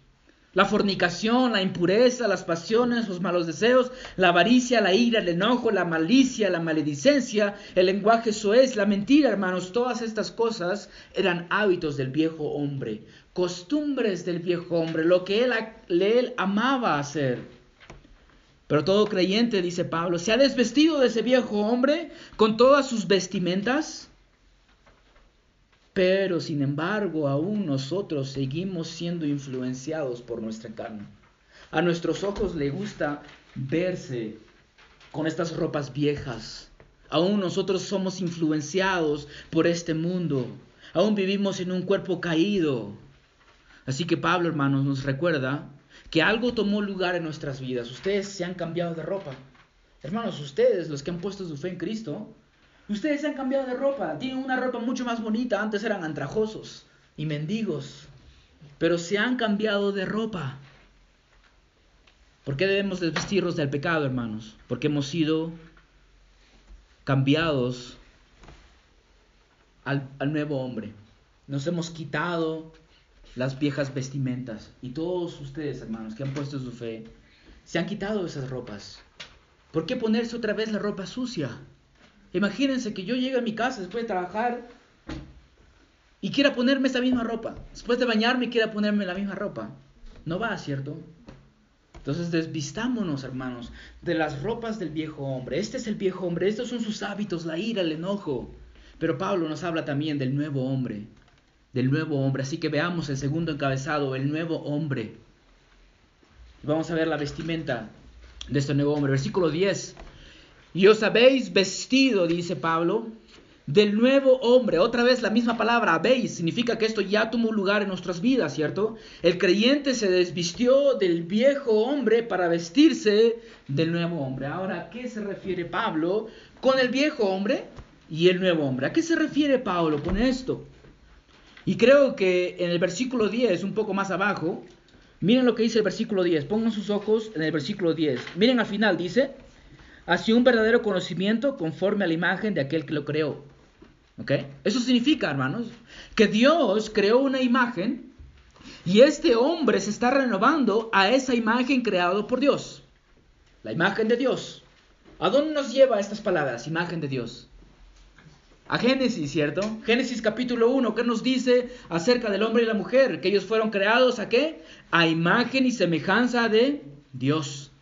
La fornicación, la impureza, las pasiones, los malos deseos, la avaricia, la ira, el enojo, la malicia, la maledicencia, el lenguaje soez, la mentira, hermanos, todas estas cosas eran hábitos del viejo hombre, costumbres del viejo hombre, lo que él, él amaba hacer. Pero todo creyente, dice Pablo, se ha desvestido de ese viejo hombre con todas sus vestimentas pero sin embargo, aún nosotros seguimos siendo influenciados por nuestra carne. A nuestros ojos le gusta verse con estas ropas viejas. Aún nosotros somos influenciados por este mundo. Aún vivimos en un cuerpo caído. Así que Pablo, hermanos, nos recuerda que algo tomó lugar en nuestras vidas. Ustedes se han cambiado de ropa. Hermanos, ustedes, los que han puesto su fe en Cristo, Ustedes se han cambiado de ropa, tienen una ropa mucho más bonita, antes eran andrajosos y mendigos, pero se han cambiado de ropa. ¿Por qué debemos desvestirnos del pecado, hermanos? Porque hemos sido cambiados al, al nuevo hombre. Nos hemos quitado las viejas vestimentas. Y todos ustedes, hermanos, que han puesto su fe, se han quitado esas ropas. ¿Por qué ponerse otra vez la ropa sucia? Imagínense que yo llegue a mi casa después de trabajar y quiera ponerme esa misma ropa. Después de bañarme quiera ponerme la misma ropa. No va, ¿cierto? Entonces desvistámonos, hermanos, de las ropas del viejo hombre. Este es el viejo hombre, estos son sus hábitos, la ira, el enojo. Pero Pablo nos habla también del nuevo hombre, del nuevo hombre. Así que veamos el segundo encabezado, el nuevo hombre. Vamos a ver la vestimenta de este nuevo hombre. Versículo 10. Y os habéis vestido, dice Pablo, del nuevo hombre. Otra vez la misma palabra, habéis, significa que esto ya tomó lugar en nuestras vidas, ¿cierto? El creyente se desvistió del viejo hombre para vestirse del nuevo hombre. Ahora, ¿a qué se refiere Pablo con el viejo hombre y el nuevo hombre? ¿A qué se refiere Pablo con esto? Y creo que en el versículo 10, un poco más abajo, miren lo que dice el versículo 10. Pongan sus ojos en el versículo 10. Miren al final, dice, hacia un verdadero conocimiento conforme a la imagen de aquel que lo creó. ¿Ok? Eso significa, hermanos, que Dios creó una imagen y este hombre se está renovando a esa imagen creada por Dios. La imagen de Dios. ¿A dónde nos lleva estas palabras? Imagen de Dios a Génesis, ¿cierto? Génesis capítulo 1, ¿qué nos dice acerca del hombre y la mujer? Que ellos fueron creados a qué? A imagen y semejanza de Dios.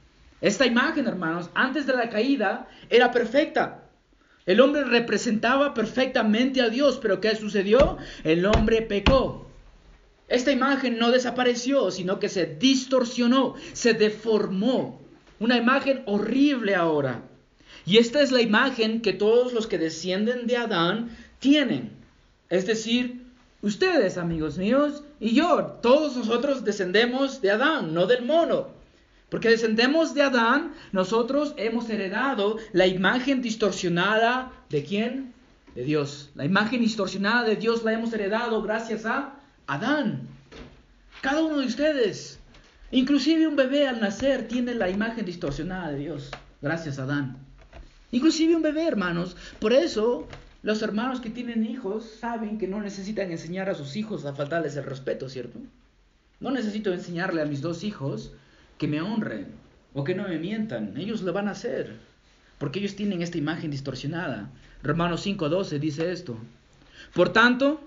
Esta imagen, hermanos, antes de la caída era perfecta. El hombre representaba perfectamente a Dios, pero ¿qué sucedió? El hombre pecó. Esta imagen no desapareció, sino que se distorsionó, se deformó. Una imagen horrible ahora. Y esta es la imagen que todos los que descienden de Adán tienen. Es decir, ustedes, amigos míos, y yo, todos nosotros descendemos de Adán, no del mono. Porque descendemos de Adán, nosotros hemos heredado la imagen distorsionada de quién? De Dios. La imagen distorsionada de Dios la hemos heredado gracias a Adán. Cada uno de ustedes. Inclusive un bebé al nacer tiene la imagen distorsionada de Dios. Gracias a Adán. Inclusive un bebé, hermanos. Por eso los hermanos que tienen hijos saben que no necesitan enseñar a sus hijos a faltarles el respeto, ¿cierto? No necesito enseñarle a mis dos hijos que me honren o que no me mientan. Ellos lo van a hacer. Porque ellos tienen esta imagen distorsionada. Romanos 5.12 dice esto. Por tanto,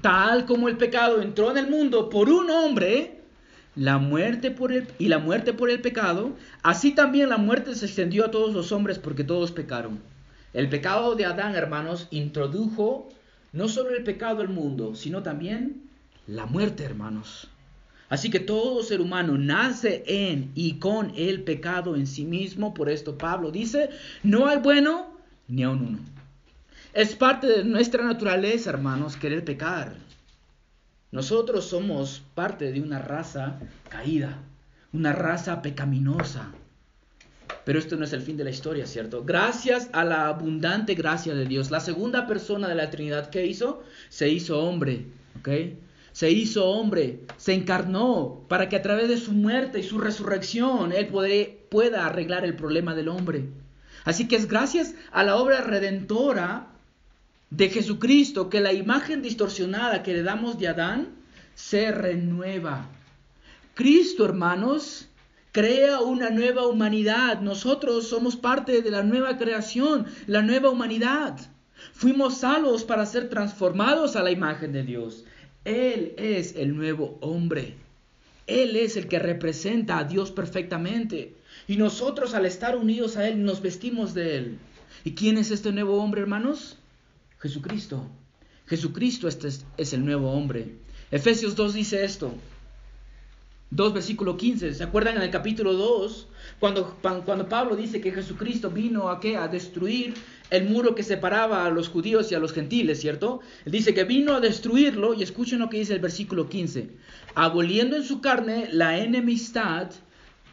tal como el pecado entró en el mundo por un hombre, la muerte por el, y la muerte por el pecado, así también la muerte se extendió a todos los hombres porque todos pecaron. El pecado de Adán, hermanos, introdujo no solo el pecado al mundo, sino también la muerte, hermanos. Así que todo ser humano nace en y con el pecado en sí mismo. Por esto Pablo dice, no hay bueno ni a un uno. Es parte de nuestra naturaleza, hermanos, querer pecar. Nosotros somos parte de una raza caída, una raza pecaminosa. Pero esto no es el fin de la historia, ¿cierto? Gracias a la abundante gracia de Dios, la segunda persona de la Trinidad que hizo, se hizo hombre, ¿ok? Se hizo hombre, se encarnó para que a través de su muerte y su resurrección Él pueda arreglar el problema del hombre. Así que es gracias a la obra redentora de Jesucristo que la imagen distorsionada que le damos de Adán se renueva. Cristo, hermanos, crea una nueva humanidad. Nosotros somos parte de la nueva creación, la nueva humanidad. Fuimos salvos para ser transformados a la imagen de Dios. Él es el nuevo hombre. Él es el que representa a Dios perfectamente. Y nosotros al estar unidos a Él nos vestimos de Él. ¿Y quién es este nuevo hombre, hermanos? Jesucristo. Jesucristo este es, el nuevo hombre. Efesios 2 dice esto. 2 versículo 15. ¿Se acuerdan en el capítulo 2? Cuando, cuando Pablo dice que Jesucristo vino a qué? A destruir el muro que separaba a los judíos y a los gentiles, ¿cierto? Dice que vino a destruirlo y escuchen lo que dice el versículo 15. Aboliendo en su carne la enemistad,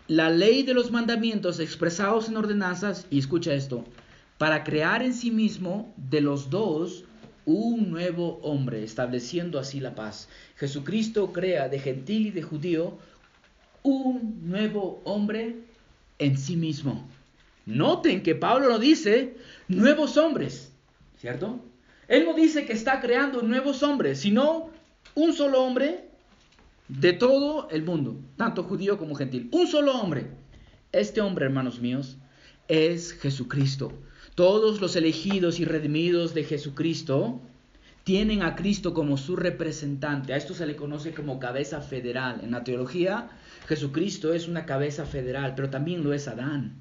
la ley de los mandamientos expresados en ordenanzas, y escucha esto, para crear en sí mismo de los dos un nuevo hombre, estableciendo así la paz. Jesucristo crea de gentil y de judío un nuevo hombre en sí mismo. Noten que Pablo no dice nuevos hombres, ¿cierto? Él no dice que está creando nuevos hombres, sino un solo hombre de todo el mundo, tanto judío como gentil. Un solo hombre. Este hombre, hermanos míos, es Jesucristo. Todos los elegidos y redimidos de Jesucristo tienen a Cristo como su representante. A esto se le conoce como cabeza federal. En la teología, Jesucristo es una cabeza federal, pero también lo es Adán.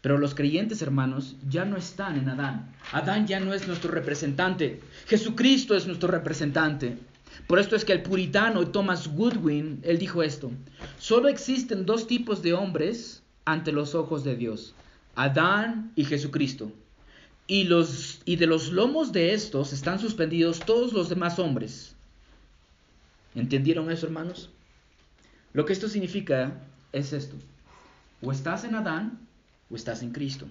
Pero los creyentes hermanos ya no están en Adán. Adán ya no es nuestro representante. Jesucristo es nuestro representante. Por esto es que el puritano Thomas Goodwin, él dijo esto, solo existen dos tipos de hombres ante los ojos de Dios. Adán y Jesucristo. Y, los, y de los lomos de estos están suspendidos todos los demás hombres. ¿Entendieron eso, hermanos? Lo que esto significa es esto. O estás en Adán o estás en Cristo.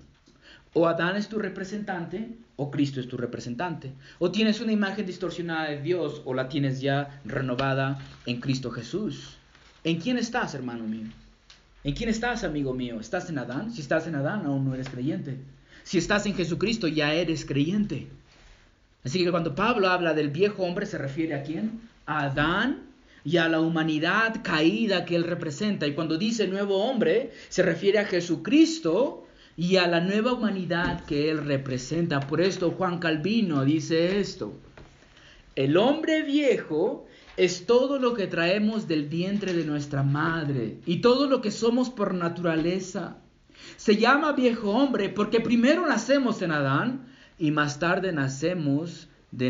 O Adán es tu representante o Cristo es tu representante. O tienes una imagen distorsionada de Dios o la tienes ya renovada en Cristo Jesús. ¿En quién estás, hermano mío? ¿En quién estás, amigo mío? ¿Estás en Adán? Si estás en Adán, aún no eres creyente. Si estás en Jesucristo, ya eres creyente. Así que cuando Pablo habla del viejo hombre, se refiere a quién? A Adán y a la humanidad caída que él representa. Y cuando dice nuevo hombre, se refiere a Jesucristo y a la nueva humanidad que él representa. Por esto Juan Calvino dice esto. El hombre viejo es todo lo que traemos del vientre de nuestra madre y todo lo que somos por naturaleza. Se llama viejo hombre porque primero nacemos en Adán y más tarde nacemos de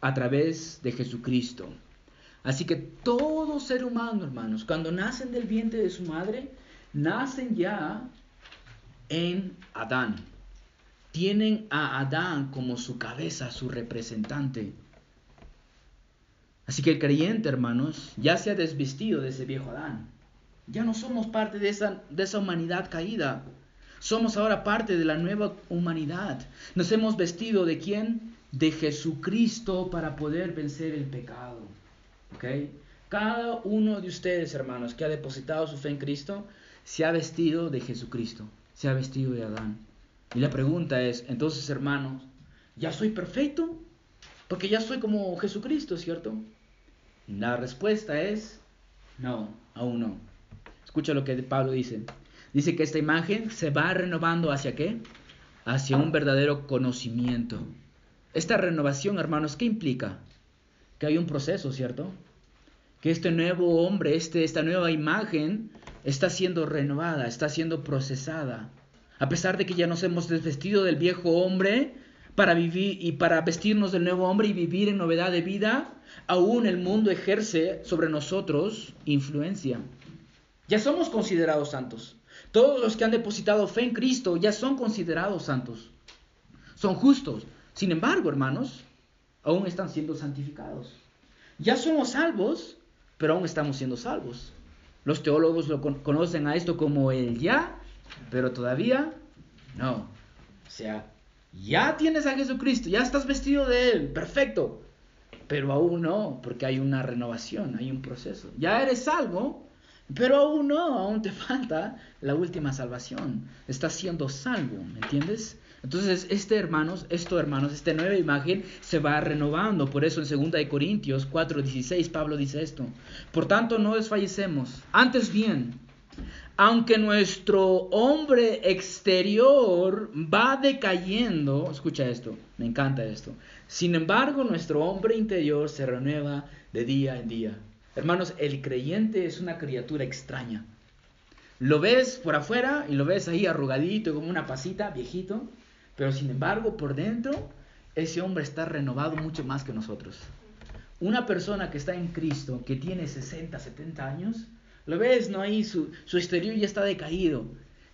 a través de Jesucristo. Así que todo ser humano, hermanos, cuando nacen del vientre de su madre, nacen ya en Adán. Tienen a Adán como su cabeza, su representante. Así que el creyente, hermanos, ya se ha desvestido de ese viejo Adán. Ya no somos parte de esa, de esa humanidad caída. Somos ahora parte de la nueva humanidad. Nos hemos vestido de quién? De Jesucristo para poder vencer el pecado. Cada uno de ustedes, hermanos, que ha depositado su fe en Cristo, se ha vestido de Jesucristo, se ha vestido de Adán. Y la pregunta es, entonces, hermanos, ¿ya soy perfecto? Porque ya soy como Jesucristo, ¿cierto? La respuesta es, no, aún no. Escucha lo que Pablo dice. Dice que esta imagen se va renovando hacia qué? Hacia un verdadero conocimiento. Esta renovación, hermanos, ¿qué implica? que hay un proceso, ¿cierto? Que este nuevo hombre, este, esta nueva imagen está siendo renovada, está siendo procesada. A pesar de que ya nos hemos desvestido del viejo hombre para vivir y para vestirnos del nuevo hombre y vivir en novedad de vida, aún el mundo ejerce sobre nosotros influencia. Ya somos considerados santos. Todos los que han depositado fe en Cristo ya son considerados santos. Son justos. Sin embargo, hermanos, aún están siendo santificados. Ya somos salvos, pero aún estamos siendo salvos. Los teólogos lo conocen a esto como el ya, pero todavía no. O sea, ya tienes a Jesucristo, ya estás vestido de Él, perfecto. Pero aún no, porque hay una renovación, hay un proceso. Ya eres salvo, pero aún no, aún te falta la última salvación. Estás siendo salvo, ¿me entiendes? Entonces, este hermanos, esto hermanos, esta nueva imagen se va renovando. Por eso en 2 Corintios 4:16 Pablo dice esto. Por tanto, no desfallecemos. Antes bien, aunque nuestro hombre exterior va decayendo, escucha esto, me encanta esto. Sin embargo, nuestro hombre interior se renueva de día en día. Hermanos, el creyente es una criatura extraña. Lo ves por afuera y lo ves ahí arrugadito como una pasita, viejito, pero sin embargo, por dentro, ese hombre está renovado mucho más que nosotros. Una persona que está en Cristo, que tiene 60, 70 años, lo ves, ¿no? Ahí su, su exterior ya está decaído.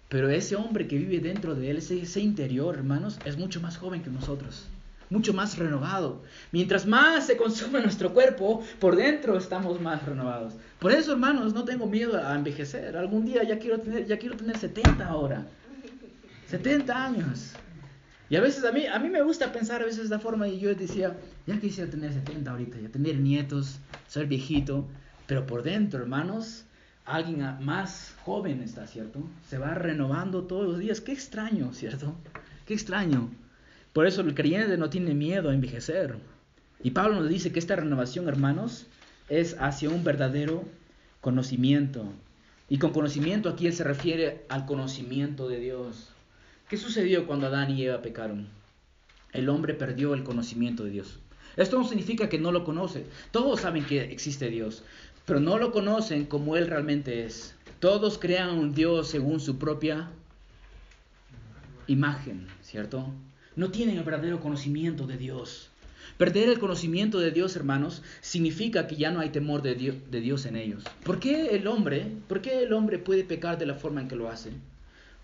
Pero ese hombre que vive dentro de él, ese, ese interior, hermanos, es mucho más joven que nosotros mucho más renovado. Mientras más se consume nuestro cuerpo, por dentro estamos más renovados. Por eso, hermanos, no tengo miedo a envejecer. Algún día ya quiero tener, ya quiero tener 70 ahora. 70 años. Y a veces a mí, a mí me gusta pensar a veces de esta forma y yo decía, ya quisiera tener 70 ahorita, ya tener nietos, ser viejito, pero por dentro, hermanos, alguien más joven está, ¿cierto? Se va renovando todos los días. Qué extraño, ¿cierto? Qué extraño. Por eso el creyente no tiene miedo a envejecer. Y Pablo nos dice que esta renovación, hermanos, es hacia un verdadero conocimiento. Y con conocimiento aquí él se refiere al conocimiento de Dios. ¿Qué sucedió cuando Adán y Eva pecaron? El hombre perdió el conocimiento de Dios. Esto no significa que no lo conoce. Todos saben que existe Dios, pero no lo conocen como Él realmente es. Todos crean un Dios según su propia imagen, ¿cierto? No tienen el verdadero conocimiento de Dios. Perder el conocimiento de Dios, hermanos, significa que ya no hay temor de Dios, de Dios en ellos. ¿Por qué el hombre, por qué el hombre puede pecar de la forma en que lo hace?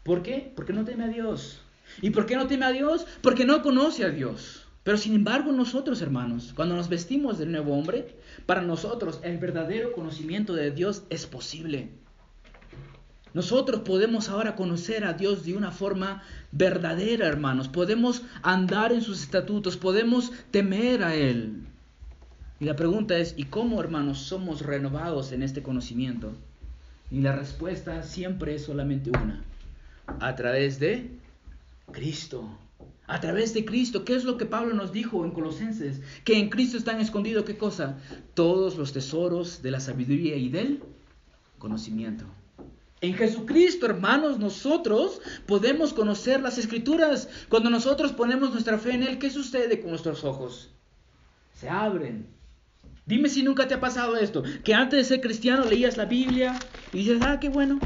¿Por qué? Porque no teme a Dios. ¿Y por qué no teme a Dios? Porque no conoce a Dios. Pero sin embargo nosotros, hermanos, cuando nos vestimos del nuevo hombre, para nosotros el verdadero conocimiento de Dios es posible. Nosotros podemos ahora conocer a Dios de una forma verdadera, hermanos. Podemos andar en sus estatutos, podemos temer a Él. Y la pregunta es, ¿y cómo, hermanos, somos renovados en este conocimiento? Y la respuesta siempre es solamente una. A través de Cristo. A través de Cristo. ¿Qué es lo que Pablo nos dijo en Colosenses? Que en Cristo están escondidos, ¿qué cosa? Todos los tesoros de la sabiduría y del conocimiento. En Jesucristo, hermanos, nosotros podemos conocer las escrituras. Cuando nosotros ponemos nuestra fe en Él, ¿qué sucede con nuestros ojos? Se abren. Dime si nunca te ha pasado esto, que antes de ser cristiano leías la Biblia y dices, ah, qué bueno.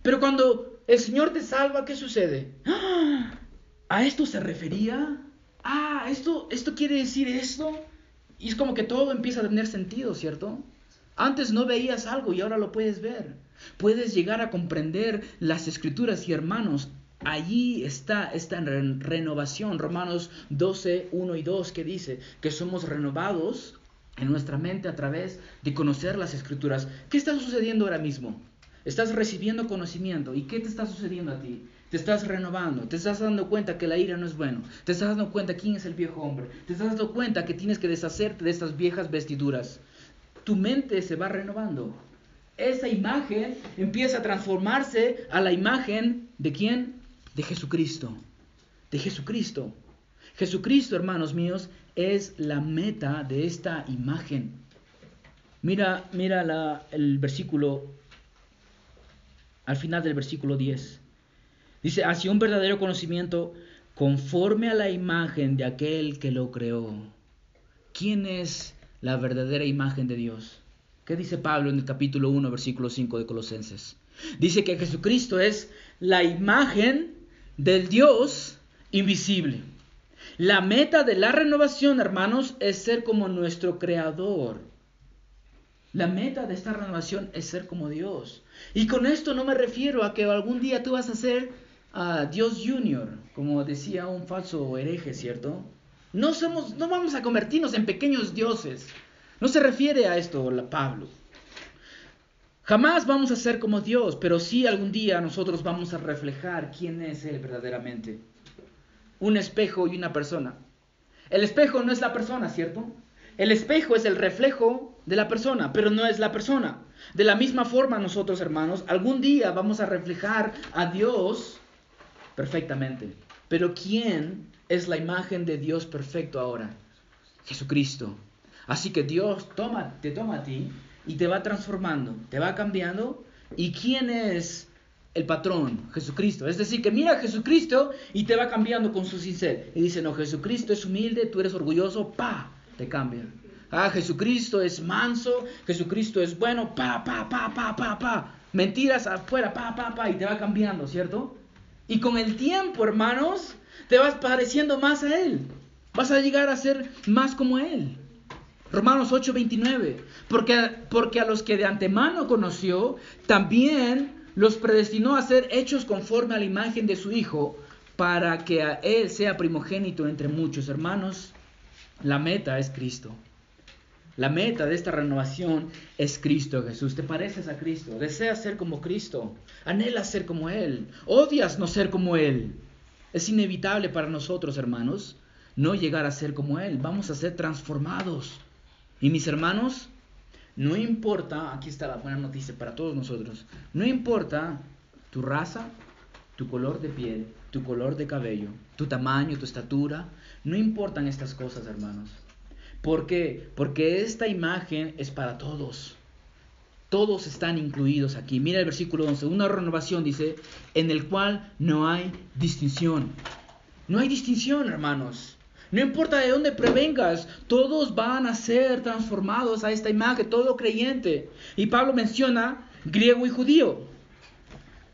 Pero cuando el Señor te salva, ¿qué sucede? ¡Ah! ¿A esto se refería? Ah, esto, esto quiere decir esto. Y es como que todo empieza a tener sentido, ¿cierto? Antes no veías algo y ahora lo puedes ver. Puedes llegar a comprender las escrituras y hermanos, allí está esta renovación. Romanos 12, 1 y 2 que dice que somos renovados en nuestra mente a través de conocer las escrituras. ¿Qué está sucediendo ahora mismo? Estás recibiendo conocimiento. ¿Y qué te está sucediendo a ti? Te estás renovando, te estás dando cuenta que la ira no es bueno, te estás dando cuenta quién es el viejo hombre, te estás dando cuenta que tienes que deshacerte de estas viejas vestiduras. Tu mente se va renovando esa imagen empieza a transformarse a la imagen de quién? De Jesucristo. De Jesucristo. Jesucristo, hermanos míos, es la meta de esta imagen. Mira, mira el versículo, al final del versículo 10. Dice, hacia un verdadero conocimiento conforme a la imagen de aquel que lo creó. ¿Quién es la verdadera imagen de Dios? ¿Qué dice Pablo en el capítulo 1, versículo 5 de Colosenses? Dice que Jesucristo es la imagen del Dios invisible. La meta de la renovación, hermanos, es ser como nuestro Creador. La meta de esta renovación es ser como Dios. Y con esto no me refiero a que algún día tú vas a ser a Dios Junior, como decía un falso hereje, ¿cierto? No, somos, no vamos a convertirnos en pequeños dioses. No se refiere a esto Pablo. Jamás vamos a ser como Dios, pero sí algún día nosotros vamos a reflejar quién es Él verdaderamente. Un espejo y una persona. El espejo no es la persona, ¿cierto? El espejo es el reflejo de la persona, pero no es la persona. De la misma forma nosotros, hermanos, algún día vamos a reflejar a Dios perfectamente. Pero ¿quién es la imagen de Dios perfecto ahora? Jesucristo. Así que Dios toma, te toma a ti y te va transformando, te va cambiando. ¿Y quién es el patrón? Jesucristo. Es decir, que mira a Jesucristo y te va cambiando con su sincero. Y dice, no, Jesucristo es humilde, tú eres orgulloso, pa, te cambia. Ah, Jesucristo es manso, Jesucristo es bueno, pa, pa, pa, pa, pa, pa. Mentiras afuera, pa, pa, pa, y te va cambiando, ¿cierto? Y con el tiempo, hermanos, te vas pareciendo más a Él. Vas a llegar a ser más como Él. Romanos 8:29, porque, porque a los que de antemano conoció, también los predestinó a ser hechos conforme a la imagen de su Hijo, para que a Él sea primogénito entre muchos hermanos. La meta es Cristo. La meta de esta renovación es Cristo Jesús. ¿Te pareces a Cristo? ¿Deseas ser como Cristo? ¿Anhelas ser como Él? ¿Odias no ser como Él? Es inevitable para nosotros, hermanos, no llegar a ser como Él. Vamos a ser transformados y mis hermanos, no importa, aquí está la buena noticia para todos nosotros, no importa tu raza, tu color de piel, tu color de cabello, tu tamaño, tu estatura, no importan estas cosas, hermanos. ¿Por qué? Porque esta imagen es para todos. Todos están incluidos aquí. Mira el versículo 11. Una renovación dice, en el cual no hay distinción. No hay distinción, hermanos. No importa de dónde prevengas, todos van a ser transformados a esta imagen, todo creyente. Y Pablo menciona griego y judío.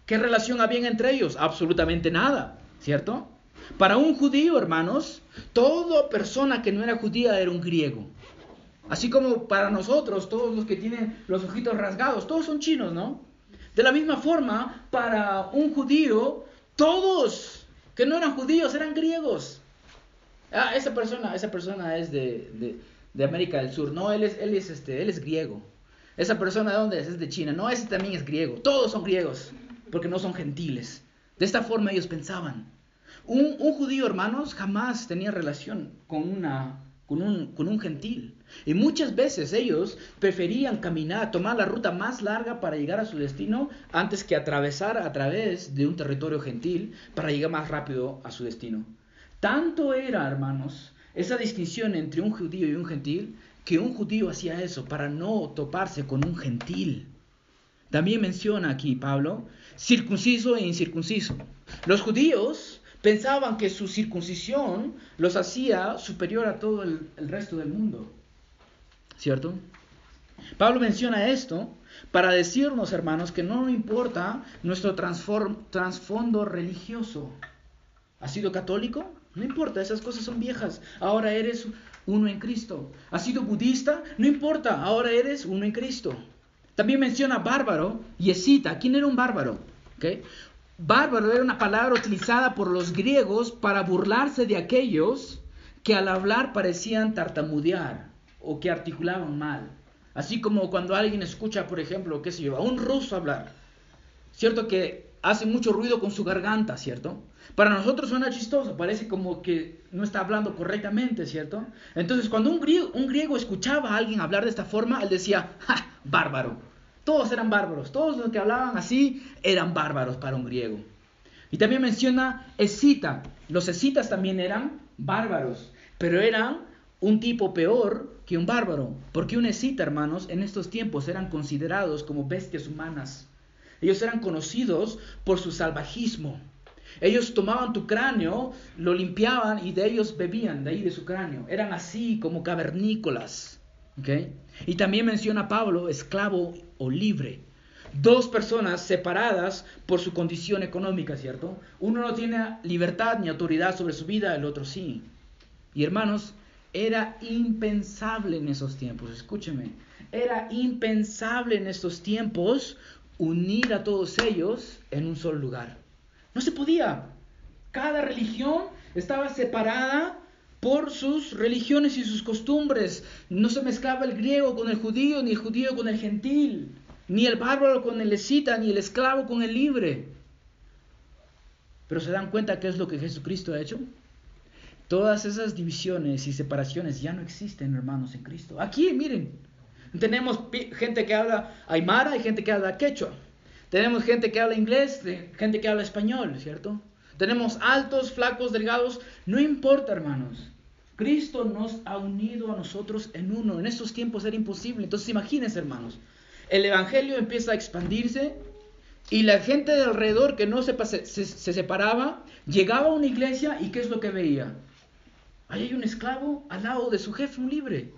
¿Qué relación había entre ellos? Absolutamente nada, ¿cierto? Para un judío, hermanos, toda persona que no era judía era un griego. Así como para nosotros, todos los que tienen los ojitos rasgados, todos son chinos, ¿no? De la misma forma, para un judío, todos que no eran judíos eran griegos. Ah, esa persona, esa persona es de, América del Sur. No, él es, él es este, él es griego. Esa persona de dónde es? Es de China. No, ese también es griego. Todos son griegos. porque no son gentiles. De esta forma ellos pensaban. Un, judío, hermanos, jamás tenía relación con, una, con, un, con un gentil. Y muchas veces ellos preferían caminar, tomar la ruta más larga para llegar a su destino antes que atravesar a través de un territorio gentil para llegar más rápido a su destino. Tanto era, hermanos, esa distinción entre un judío y un gentil, que un judío hacía eso para no toparse con un gentil. También menciona aquí Pablo circunciso e incircunciso. Los judíos pensaban que su circuncisión los hacía superior a todo el, resto del mundo. ¿Cierto? Pablo menciona esto para decirnos, hermanos, que no importa nuestro trasfondo religioso. ¿Has sido católico? No importa, esas cosas son viejas. Ahora eres uno en Cristo. ¿Has sido budista? No importa, ahora eres uno en Cristo. También menciona bárbaro y escita. ¿Quién era un bárbaro? ¿Okay? Bárbaro era una palabra utilizada por los griegos para burlarse de aquellos que al hablar parecían tartamudear o que articulaban mal. Así como cuando alguien escucha, por ejemplo, qué sé yo, un ruso hablar. Cierto que hace mucho ruido con su garganta, ¿cierto? Para nosotros suena chistoso, parece como que no está hablando correctamente, ¿cierto? Entonces, cuando un griego, un griego escuchaba a alguien hablar de esta forma, él decía, ¡ja! Bárbaro. Todos eran bárbaros, todos los que hablaban así eran bárbaros para un griego. Y también menciona escita. Los escitas también eran bárbaros, pero eran un tipo peor que un bárbaro, porque un escita, hermanos, en estos tiempos eran considerados como bestias humanas. Ellos eran conocidos por su salvajismo. Ellos tomaban tu cráneo, lo limpiaban y de ellos bebían, de ahí de su cráneo. Eran así como cavernícolas. Y también menciona Pablo esclavo o libre. Dos personas separadas por su condición económica, ¿cierto? Uno no tiene libertad ni autoridad sobre su vida, el otro sí. Y hermanos, era impensable en esos tiempos, escúcheme, era impensable en estos tiempos unir a todos ellos en un solo lugar. No se podía. Cada religión estaba separada por sus religiones y sus costumbres. No se mezclaba el griego con el judío, ni el judío con el gentil, ni el bárbaro con el escita, ni el esclavo con el libre. Pero se dan cuenta qué es lo que Jesucristo ha hecho. Todas esas divisiones y separaciones ya no existen, hermanos, en Cristo. Aquí, miren, tenemos gente que habla aymara y gente que habla quechua. Tenemos gente que habla inglés, gente que habla español, ¿cierto? Tenemos altos, flacos, delgados. No importa, hermanos. Cristo nos ha unido a nosotros en uno. En estos tiempos era imposible. Entonces imagínense, hermanos. El Evangelio empieza a expandirse y la gente de alrededor que no se, se, se separaba, llegaba a una iglesia y ¿qué es lo que veía? Ahí hay un esclavo al lado de su jefe, un libre.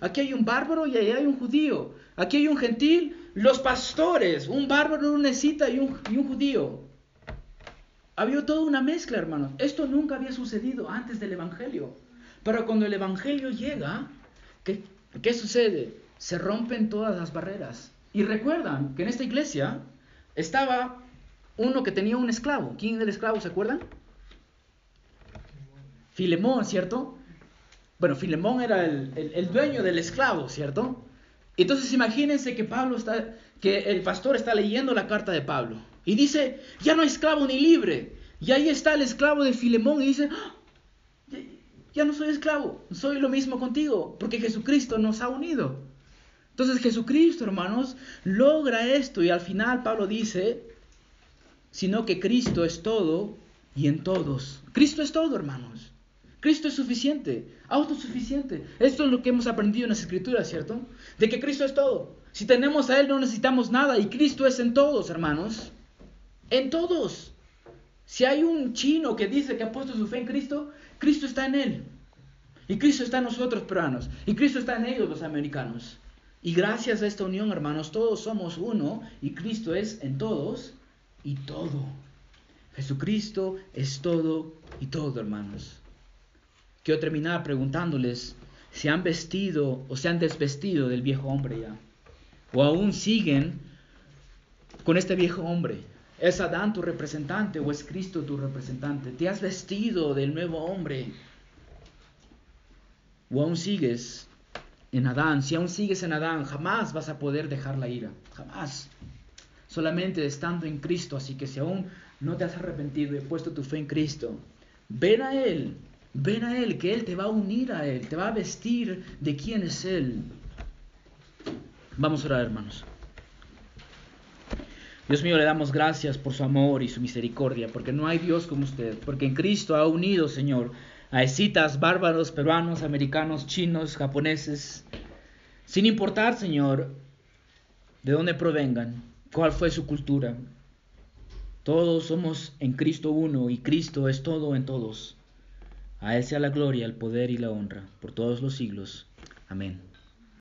Aquí hay un bárbaro y ahí hay un judío. Aquí hay un gentil, los pastores, un bárbaro, una cita y un, y un judío. Había toda una mezcla, hermanos. Esto nunca había sucedido antes del Evangelio. Pero cuando el Evangelio llega, ¿qué, ¿qué, sucede? Se rompen todas las barreras. Y recuerdan que en esta iglesia estaba uno que tenía un esclavo. ¿Quién era el esclavo? ¿Se acuerdan? Filemón, ¿cierto? Bueno, Filemón era el, el dueño del esclavo, ¿cierto? Entonces imagínense que Pablo está, que el pastor está leyendo la carta de Pablo. Y dice, ya no hay esclavo ni libre. Y ahí está el esclavo de Filemón y dice, ah, ya no soy esclavo, soy lo mismo contigo, porque Jesucristo nos ha unido. Entonces Jesucristo, hermanos, logra esto y al final Pablo dice, sino que Cristo es todo y en todos. Cristo es todo, hermanos. Cristo es suficiente, autosuficiente. Esto es lo que hemos aprendido en las escrituras, ¿cierto? De que Cristo es todo. Si tenemos a Él no necesitamos nada y Cristo es en todos, hermanos. En todos. Si hay un chino que dice que ha puesto su fe en Cristo, Cristo está en él. Y Cristo está en nosotros, peruanos. Y Cristo está en ellos, los americanos. Y gracias a esta unión, hermanos, todos somos uno y Cristo es en todos y todo. Jesucristo es todo y todo, hermanos. Quiero terminar preguntándoles si han vestido o se han desvestido del viejo hombre ya. O aún siguen con este viejo hombre. ¿Es Adán tu representante o es Cristo tu representante? ¿Te has vestido del nuevo hombre? ¿O aún sigues en Adán? Si aún sigues en Adán, jamás vas a poder dejar la ira. Jamás. solamente estando en Cristo. Así que si aún no te has arrepentido y puesto tu fe en Cristo, ven a Él, ven a Él, que Él te va a unir a Él, te va a vestir de quién es Él. Vamos a orar, hermanos. Dios mío, le damos gracias por su amor y su misericordia, porque no hay Dios como usted, porque en Cristo ha unido, Señor, a escitas, bárbaros, peruanos, americanos, chinos, japoneses, sin importar, Señor, de dónde provengan, cuál fue su cultura. Todos somos en Cristo uno y Cristo es todo en todos. A Él sea la gloria, el poder y la honra por todos los siglos. Amén.